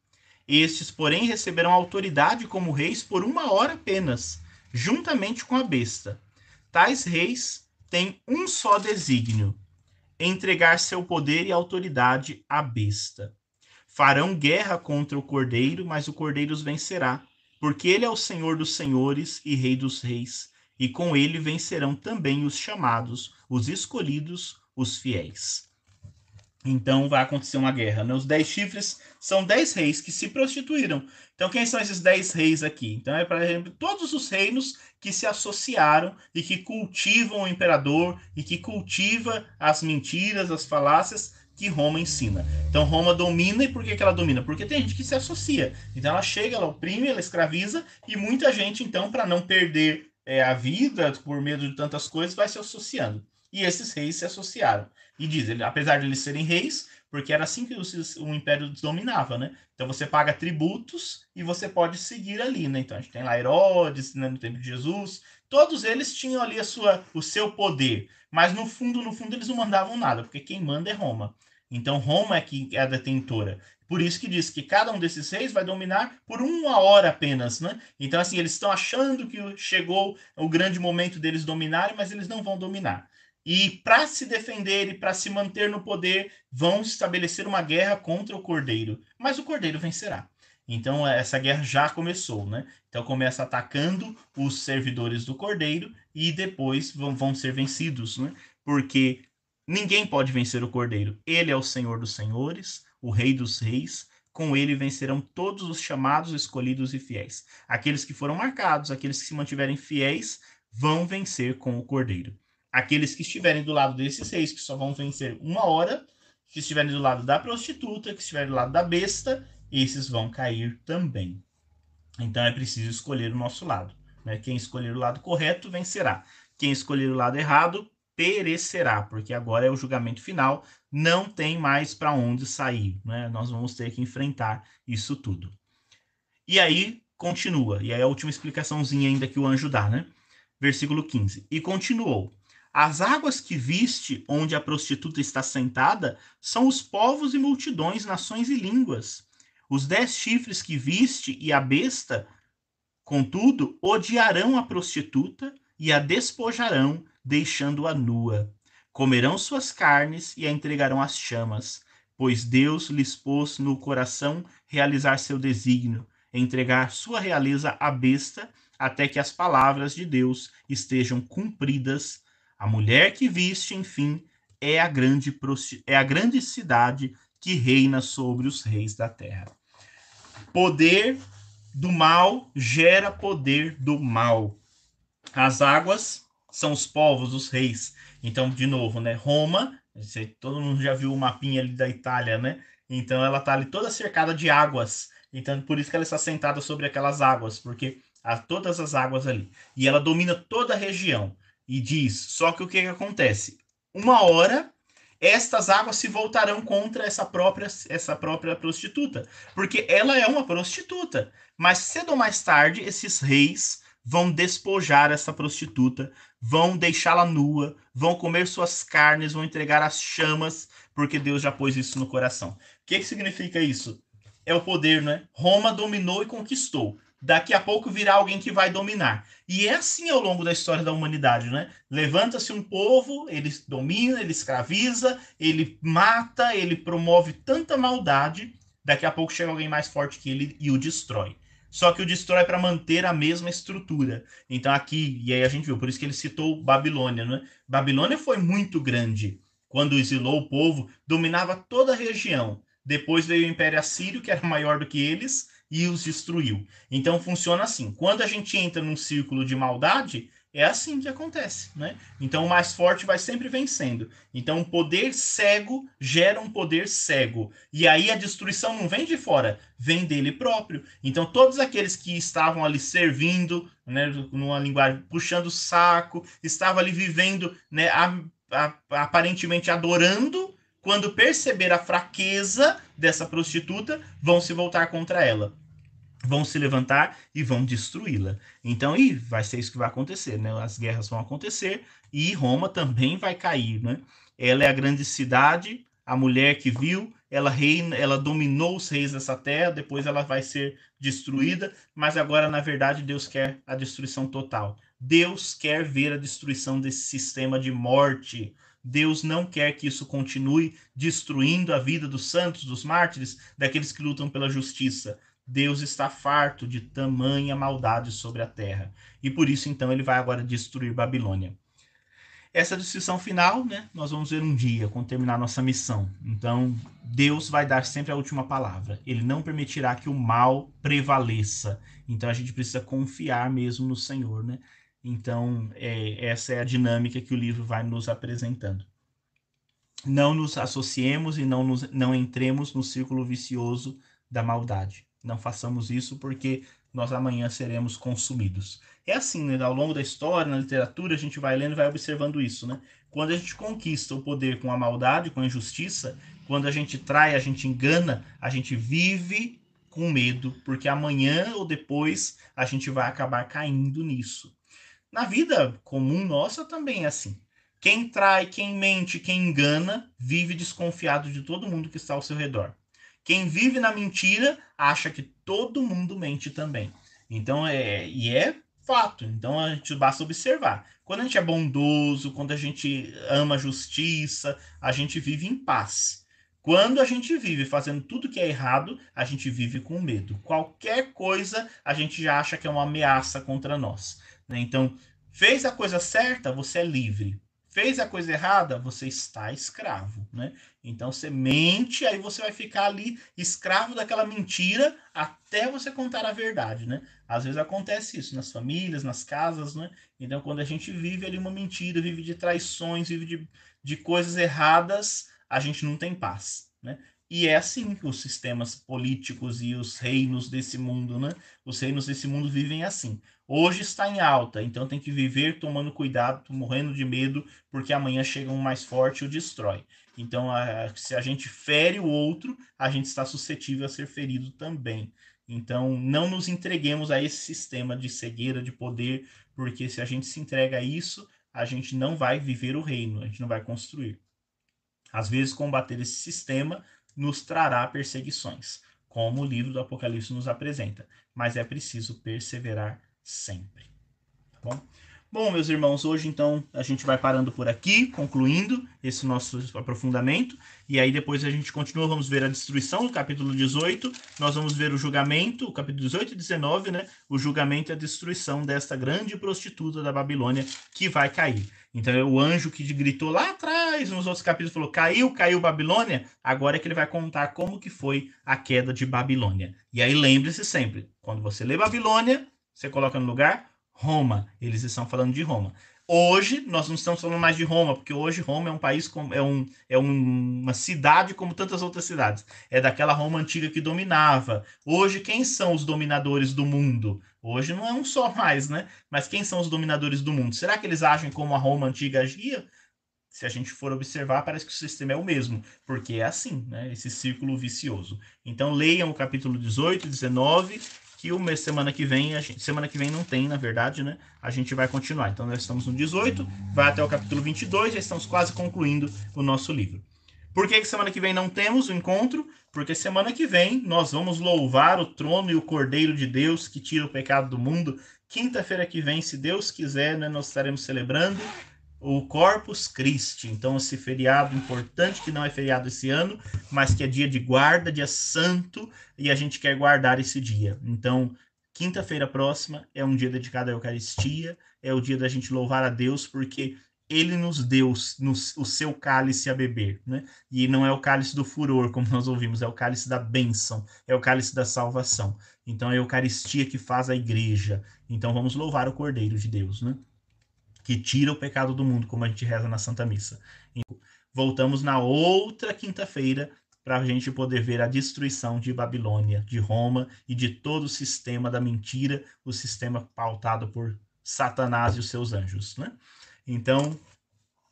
Estes, porém, receberão autoridade como reis por uma hora apenas, juntamente com a besta. Tais reis têm um só desígnio: entregar seu poder e autoridade à besta. Farão guerra contra o cordeiro, mas o cordeiro os vencerá, porque ele é o Senhor dos senhores e Rei dos reis, e com ele vencerão também os chamados, os escolhidos, os fiéis. Então vai acontecer uma guerra. Né? Os dez chifres são dez reis que se prostituíram. Então, quem são esses dez reis aqui? Então, é, por exemplo, todos os reinos que se associaram e que cultivam o imperador e que cultiva as mentiras, as falácias que Roma ensina. Então, Roma domina e por que, que ela domina? Porque tem gente que se associa. Então, ela chega, ela oprime, ela escraviza e muita gente, então, para não perder é, a vida por medo de tantas coisas, vai se associando. E esses reis se associaram. E diz, ele, apesar de eles serem reis, porque era assim que o, o império dominava, né? Então você paga tributos e você pode seguir ali, né? Então a gente tem lá Herodes, né, no tempo de Jesus, todos eles tinham ali a sua, o seu poder, mas no fundo, no fundo eles não mandavam nada, porque quem manda é Roma. Então Roma é que é a detentora. Por isso que diz que cada um desses reis vai dominar por uma hora apenas, né? Então assim, eles estão achando que chegou o grande momento deles dominarem, mas eles não vão dominar e para se defender e para se manter no poder, vão estabelecer uma guerra contra o Cordeiro. Mas o Cordeiro vencerá. Então essa guerra já começou, né? Então começa atacando os servidores do Cordeiro e depois vão, vão ser vencidos, né? Porque ninguém pode vencer o Cordeiro. Ele é o Senhor dos Senhores, o Rei dos Reis. Com ele vencerão todos os chamados, escolhidos e fiéis. Aqueles que foram marcados, aqueles que se mantiverem fiéis, vão vencer com o Cordeiro. Aqueles que estiverem do lado desses reis, que só vão vencer uma hora, que estiverem do lado da prostituta, que estiverem do lado da besta, esses vão cair também. Então é preciso escolher o nosso lado. Né? Quem escolher o lado correto vencerá. Quem escolher o lado errado perecerá, porque agora é o julgamento final, não tem mais para onde sair. Né? Nós vamos ter que enfrentar isso tudo. E aí continua, e aí a última explicaçãozinha ainda que o anjo dá, né? Versículo 15. E continuou: as águas que viste, onde a prostituta está sentada, são os povos e multidões, nações e línguas. Os dez chifres que viste e a besta, contudo, odiarão a prostituta e a despojarão, deixando-a nua. Comerão suas carnes e a entregarão às chamas, pois Deus lhes pôs no coração realizar seu desígnio, entregar sua realeza à besta, até que as palavras de Deus estejam cumpridas a mulher que viste, enfim, é a grande, é a grande cidade que reina sobre os reis da terra. Poder do mal gera poder do mal. As águas são os povos, os reis. Então, de novo, né? Roma, todo mundo já viu o mapinha ali da Itália, né? Então ela está ali toda cercada de águas. Então, por isso que ela está sentada sobre aquelas águas, porque há todas as águas ali. E ela domina toda a região e diz: só que o que, que acontece? Uma hora estas águas se voltarão contra essa própria essa própria prostituta, porque ela é uma prostituta. Mas cedo ou mais tarde esses reis vão despojar essa prostituta, vão deixá-la nua, vão comer suas carnes, vão entregar as chamas, porque Deus já pôs isso no coração. O que, que significa isso? É o poder, né? Roma dominou e conquistou. daqui a pouco virá alguém que vai dominar. E é assim ao longo da história da humanidade, né? Levanta-se um povo, ele domina, ele escraviza, ele mata, ele promove tanta maldade, daqui a pouco chega alguém mais forte que ele e o destrói. Só que o destrói para manter a mesma estrutura. Então aqui, e aí a gente viu, por isso que ele citou Babilônia, né? Babilônia foi muito grande. Quando exilou o povo, dominava toda a região. Depois veio o Império Assírio, que era maior do que eles, e os destruiu. Então funciona assim. Quando a gente entra num círculo de maldade, é assim que acontece, né? Então o mais forte vai sempre vencendo. Então o poder cego gera um poder cego. E aí a destruição não vem de fora, vem dele próprio. Então todos aqueles que estavam ali servindo, né, numa linguagem puxando saco, estavam ali vivendo, né, a, a, aparentemente adorando, quando perceber a fraqueza dessa prostituta, vão se voltar contra ela vão se levantar e vão destruí-la. Então, e vai ser isso que vai acontecer, né? As guerras vão acontecer e Roma também vai cair, né? Ela é a grande cidade, a mulher que viu, ela reina, ela dominou os reis dessa terra, depois ela vai ser destruída, mas agora na verdade Deus quer a destruição total. Deus quer ver a destruição desse sistema de morte. Deus não quer que isso continue destruindo a vida dos santos, dos mártires, daqueles que lutam pela justiça. Deus está farto de tamanha maldade sobre a terra. E por isso, então, ele vai agora destruir Babilônia. Essa destruição final, né, nós vamos ver um dia, quando terminar nossa missão. Então, Deus vai dar sempre a última palavra. Ele não permitirá que o mal prevaleça. Então, a gente precisa confiar mesmo no Senhor, né? Então, é, essa é a dinâmica que o livro vai nos apresentando. Não nos associemos e não, nos, não entremos no círculo vicioso da maldade. Não façamos isso porque nós amanhã seremos consumidos. É assim, né? Ao longo da história, na literatura, a gente vai lendo e vai observando isso, né? Quando a gente conquista o poder com a maldade, com a injustiça, quando a gente trai, a gente engana, a gente vive com medo, porque amanhã ou depois a gente vai acabar caindo nisso. Na vida comum nossa também é assim. Quem trai, quem mente, quem engana, vive desconfiado de todo mundo que está ao seu redor. Quem vive na mentira acha que todo mundo mente também. Então é e é fato. Então a gente basta observar. Quando a gente é bondoso, quando a gente ama a justiça, a gente vive em paz. Quando a gente vive fazendo tudo que é errado, a gente vive com medo. Qualquer coisa a gente já acha que é uma ameaça contra nós. Né? Então, fez a coisa certa, você é livre fez a coisa errada, você está escravo, né? Então você mente, aí você vai ficar ali escravo daquela mentira até você contar a verdade, né? Às vezes acontece isso nas famílias, nas casas, né? Então quando a gente vive ali uma mentira, vive de traições, vive de, de coisas erradas, a gente não tem paz, né? E é assim que os sistemas políticos e os reinos desse mundo, né? Os reinos desse mundo vivem assim. Hoje está em alta, então tem que viver tomando cuidado, morrendo de medo, porque amanhã chega um mais forte e o destrói. Então, a, se a gente fere o outro, a gente está suscetível a ser ferido também. Então, não nos entreguemos a esse sistema de cegueira, de poder, porque se a gente se entrega a isso, a gente não vai viver o reino, a gente não vai construir. Às vezes, combater esse sistema nos trará perseguições, como o livro do Apocalipse nos apresenta. Mas é preciso perseverar sempre. Tá bom? Bom, meus irmãos, hoje então a gente vai parando por aqui, concluindo esse nosso aprofundamento, e aí depois a gente continua, vamos ver a destruição, no capítulo 18, nós vamos ver o julgamento, o capítulo 18 e 19, né? O julgamento e a destruição desta grande prostituta da Babilônia que vai cair. Então é o anjo que gritou lá atrás, nos outros capítulos, falou: caiu, caiu Babilônia. Agora é que ele vai contar como que foi a queda de Babilônia. E aí lembre-se sempre: quando você lê Babilônia, você coloca no lugar Roma. Eles estão falando de Roma. Hoje, nós não estamos falando mais de Roma, porque hoje Roma é um país, como, é, um, é um, uma cidade como tantas outras cidades. É daquela Roma antiga que dominava. Hoje, quem são os dominadores do mundo? Hoje não é um só mais, né? Mas quem são os dominadores do mundo? Será que eles agem como a Roma antiga agia? Se a gente for observar, parece que o sistema é o mesmo, porque é assim, né? Esse círculo vicioso. Então leiam o capítulo 18 e 19 que o mês semana que vem, a gente, semana que vem não tem, na verdade, né? A gente vai continuar. Então nós estamos no 18, vai até o capítulo 22, já estamos quase concluindo o nosso livro. Por que, que semana que vem não temos o encontro? Porque semana que vem nós vamos louvar o trono e o Cordeiro de Deus que tira o pecado do mundo. Quinta-feira que vem, se Deus quiser, né, nós estaremos celebrando o Corpus Christi. Então, esse feriado importante, que não é feriado esse ano, mas que é dia de guarda, dia santo, e a gente quer guardar esse dia. Então, quinta-feira próxima é um dia dedicado à Eucaristia, é o dia da gente louvar a Deus, porque ele nos deu o seu cálice a beber, né? E não é o cálice do furor, como nós ouvimos, é o cálice da bênção, é o cálice da salvação. Então, é a Eucaristia que faz a igreja. Então, vamos louvar o Cordeiro de Deus, né? Que tira o pecado do mundo, como a gente reza na Santa Missa. Voltamos na outra quinta-feira para a gente poder ver a destruição de Babilônia, de Roma e de todo o sistema da mentira, o sistema pautado por Satanás e os seus anjos, né? Então,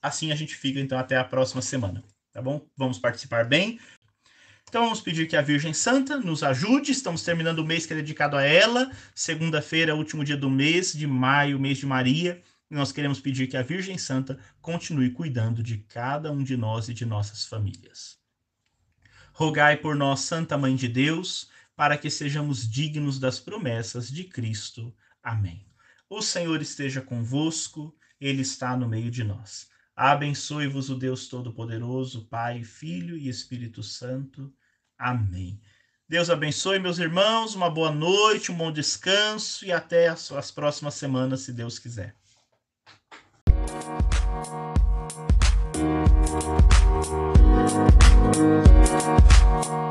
assim a gente fica então até a próxima semana, tá bom? Vamos participar bem. Então vamos pedir que a Virgem Santa nos ajude. Estamos terminando o mês que é dedicado a ela. Segunda-feira, último dia do mês de maio, mês de Maria nós queremos pedir que a Virgem Santa continue cuidando de cada um de nós e de nossas famílias. Rogai por nós, Santa Mãe de Deus, para que sejamos dignos das promessas de Cristo. Amém. O Senhor esteja convosco, Ele está no meio de nós. Abençoe-vos o Deus Todo-Poderoso, Pai, Filho e Espírito Santo. Amém. Deus abençoe, meus irmãos, uma boa noite, um bom descanso e até as próximas semanas, se Deus quiser. Thank you.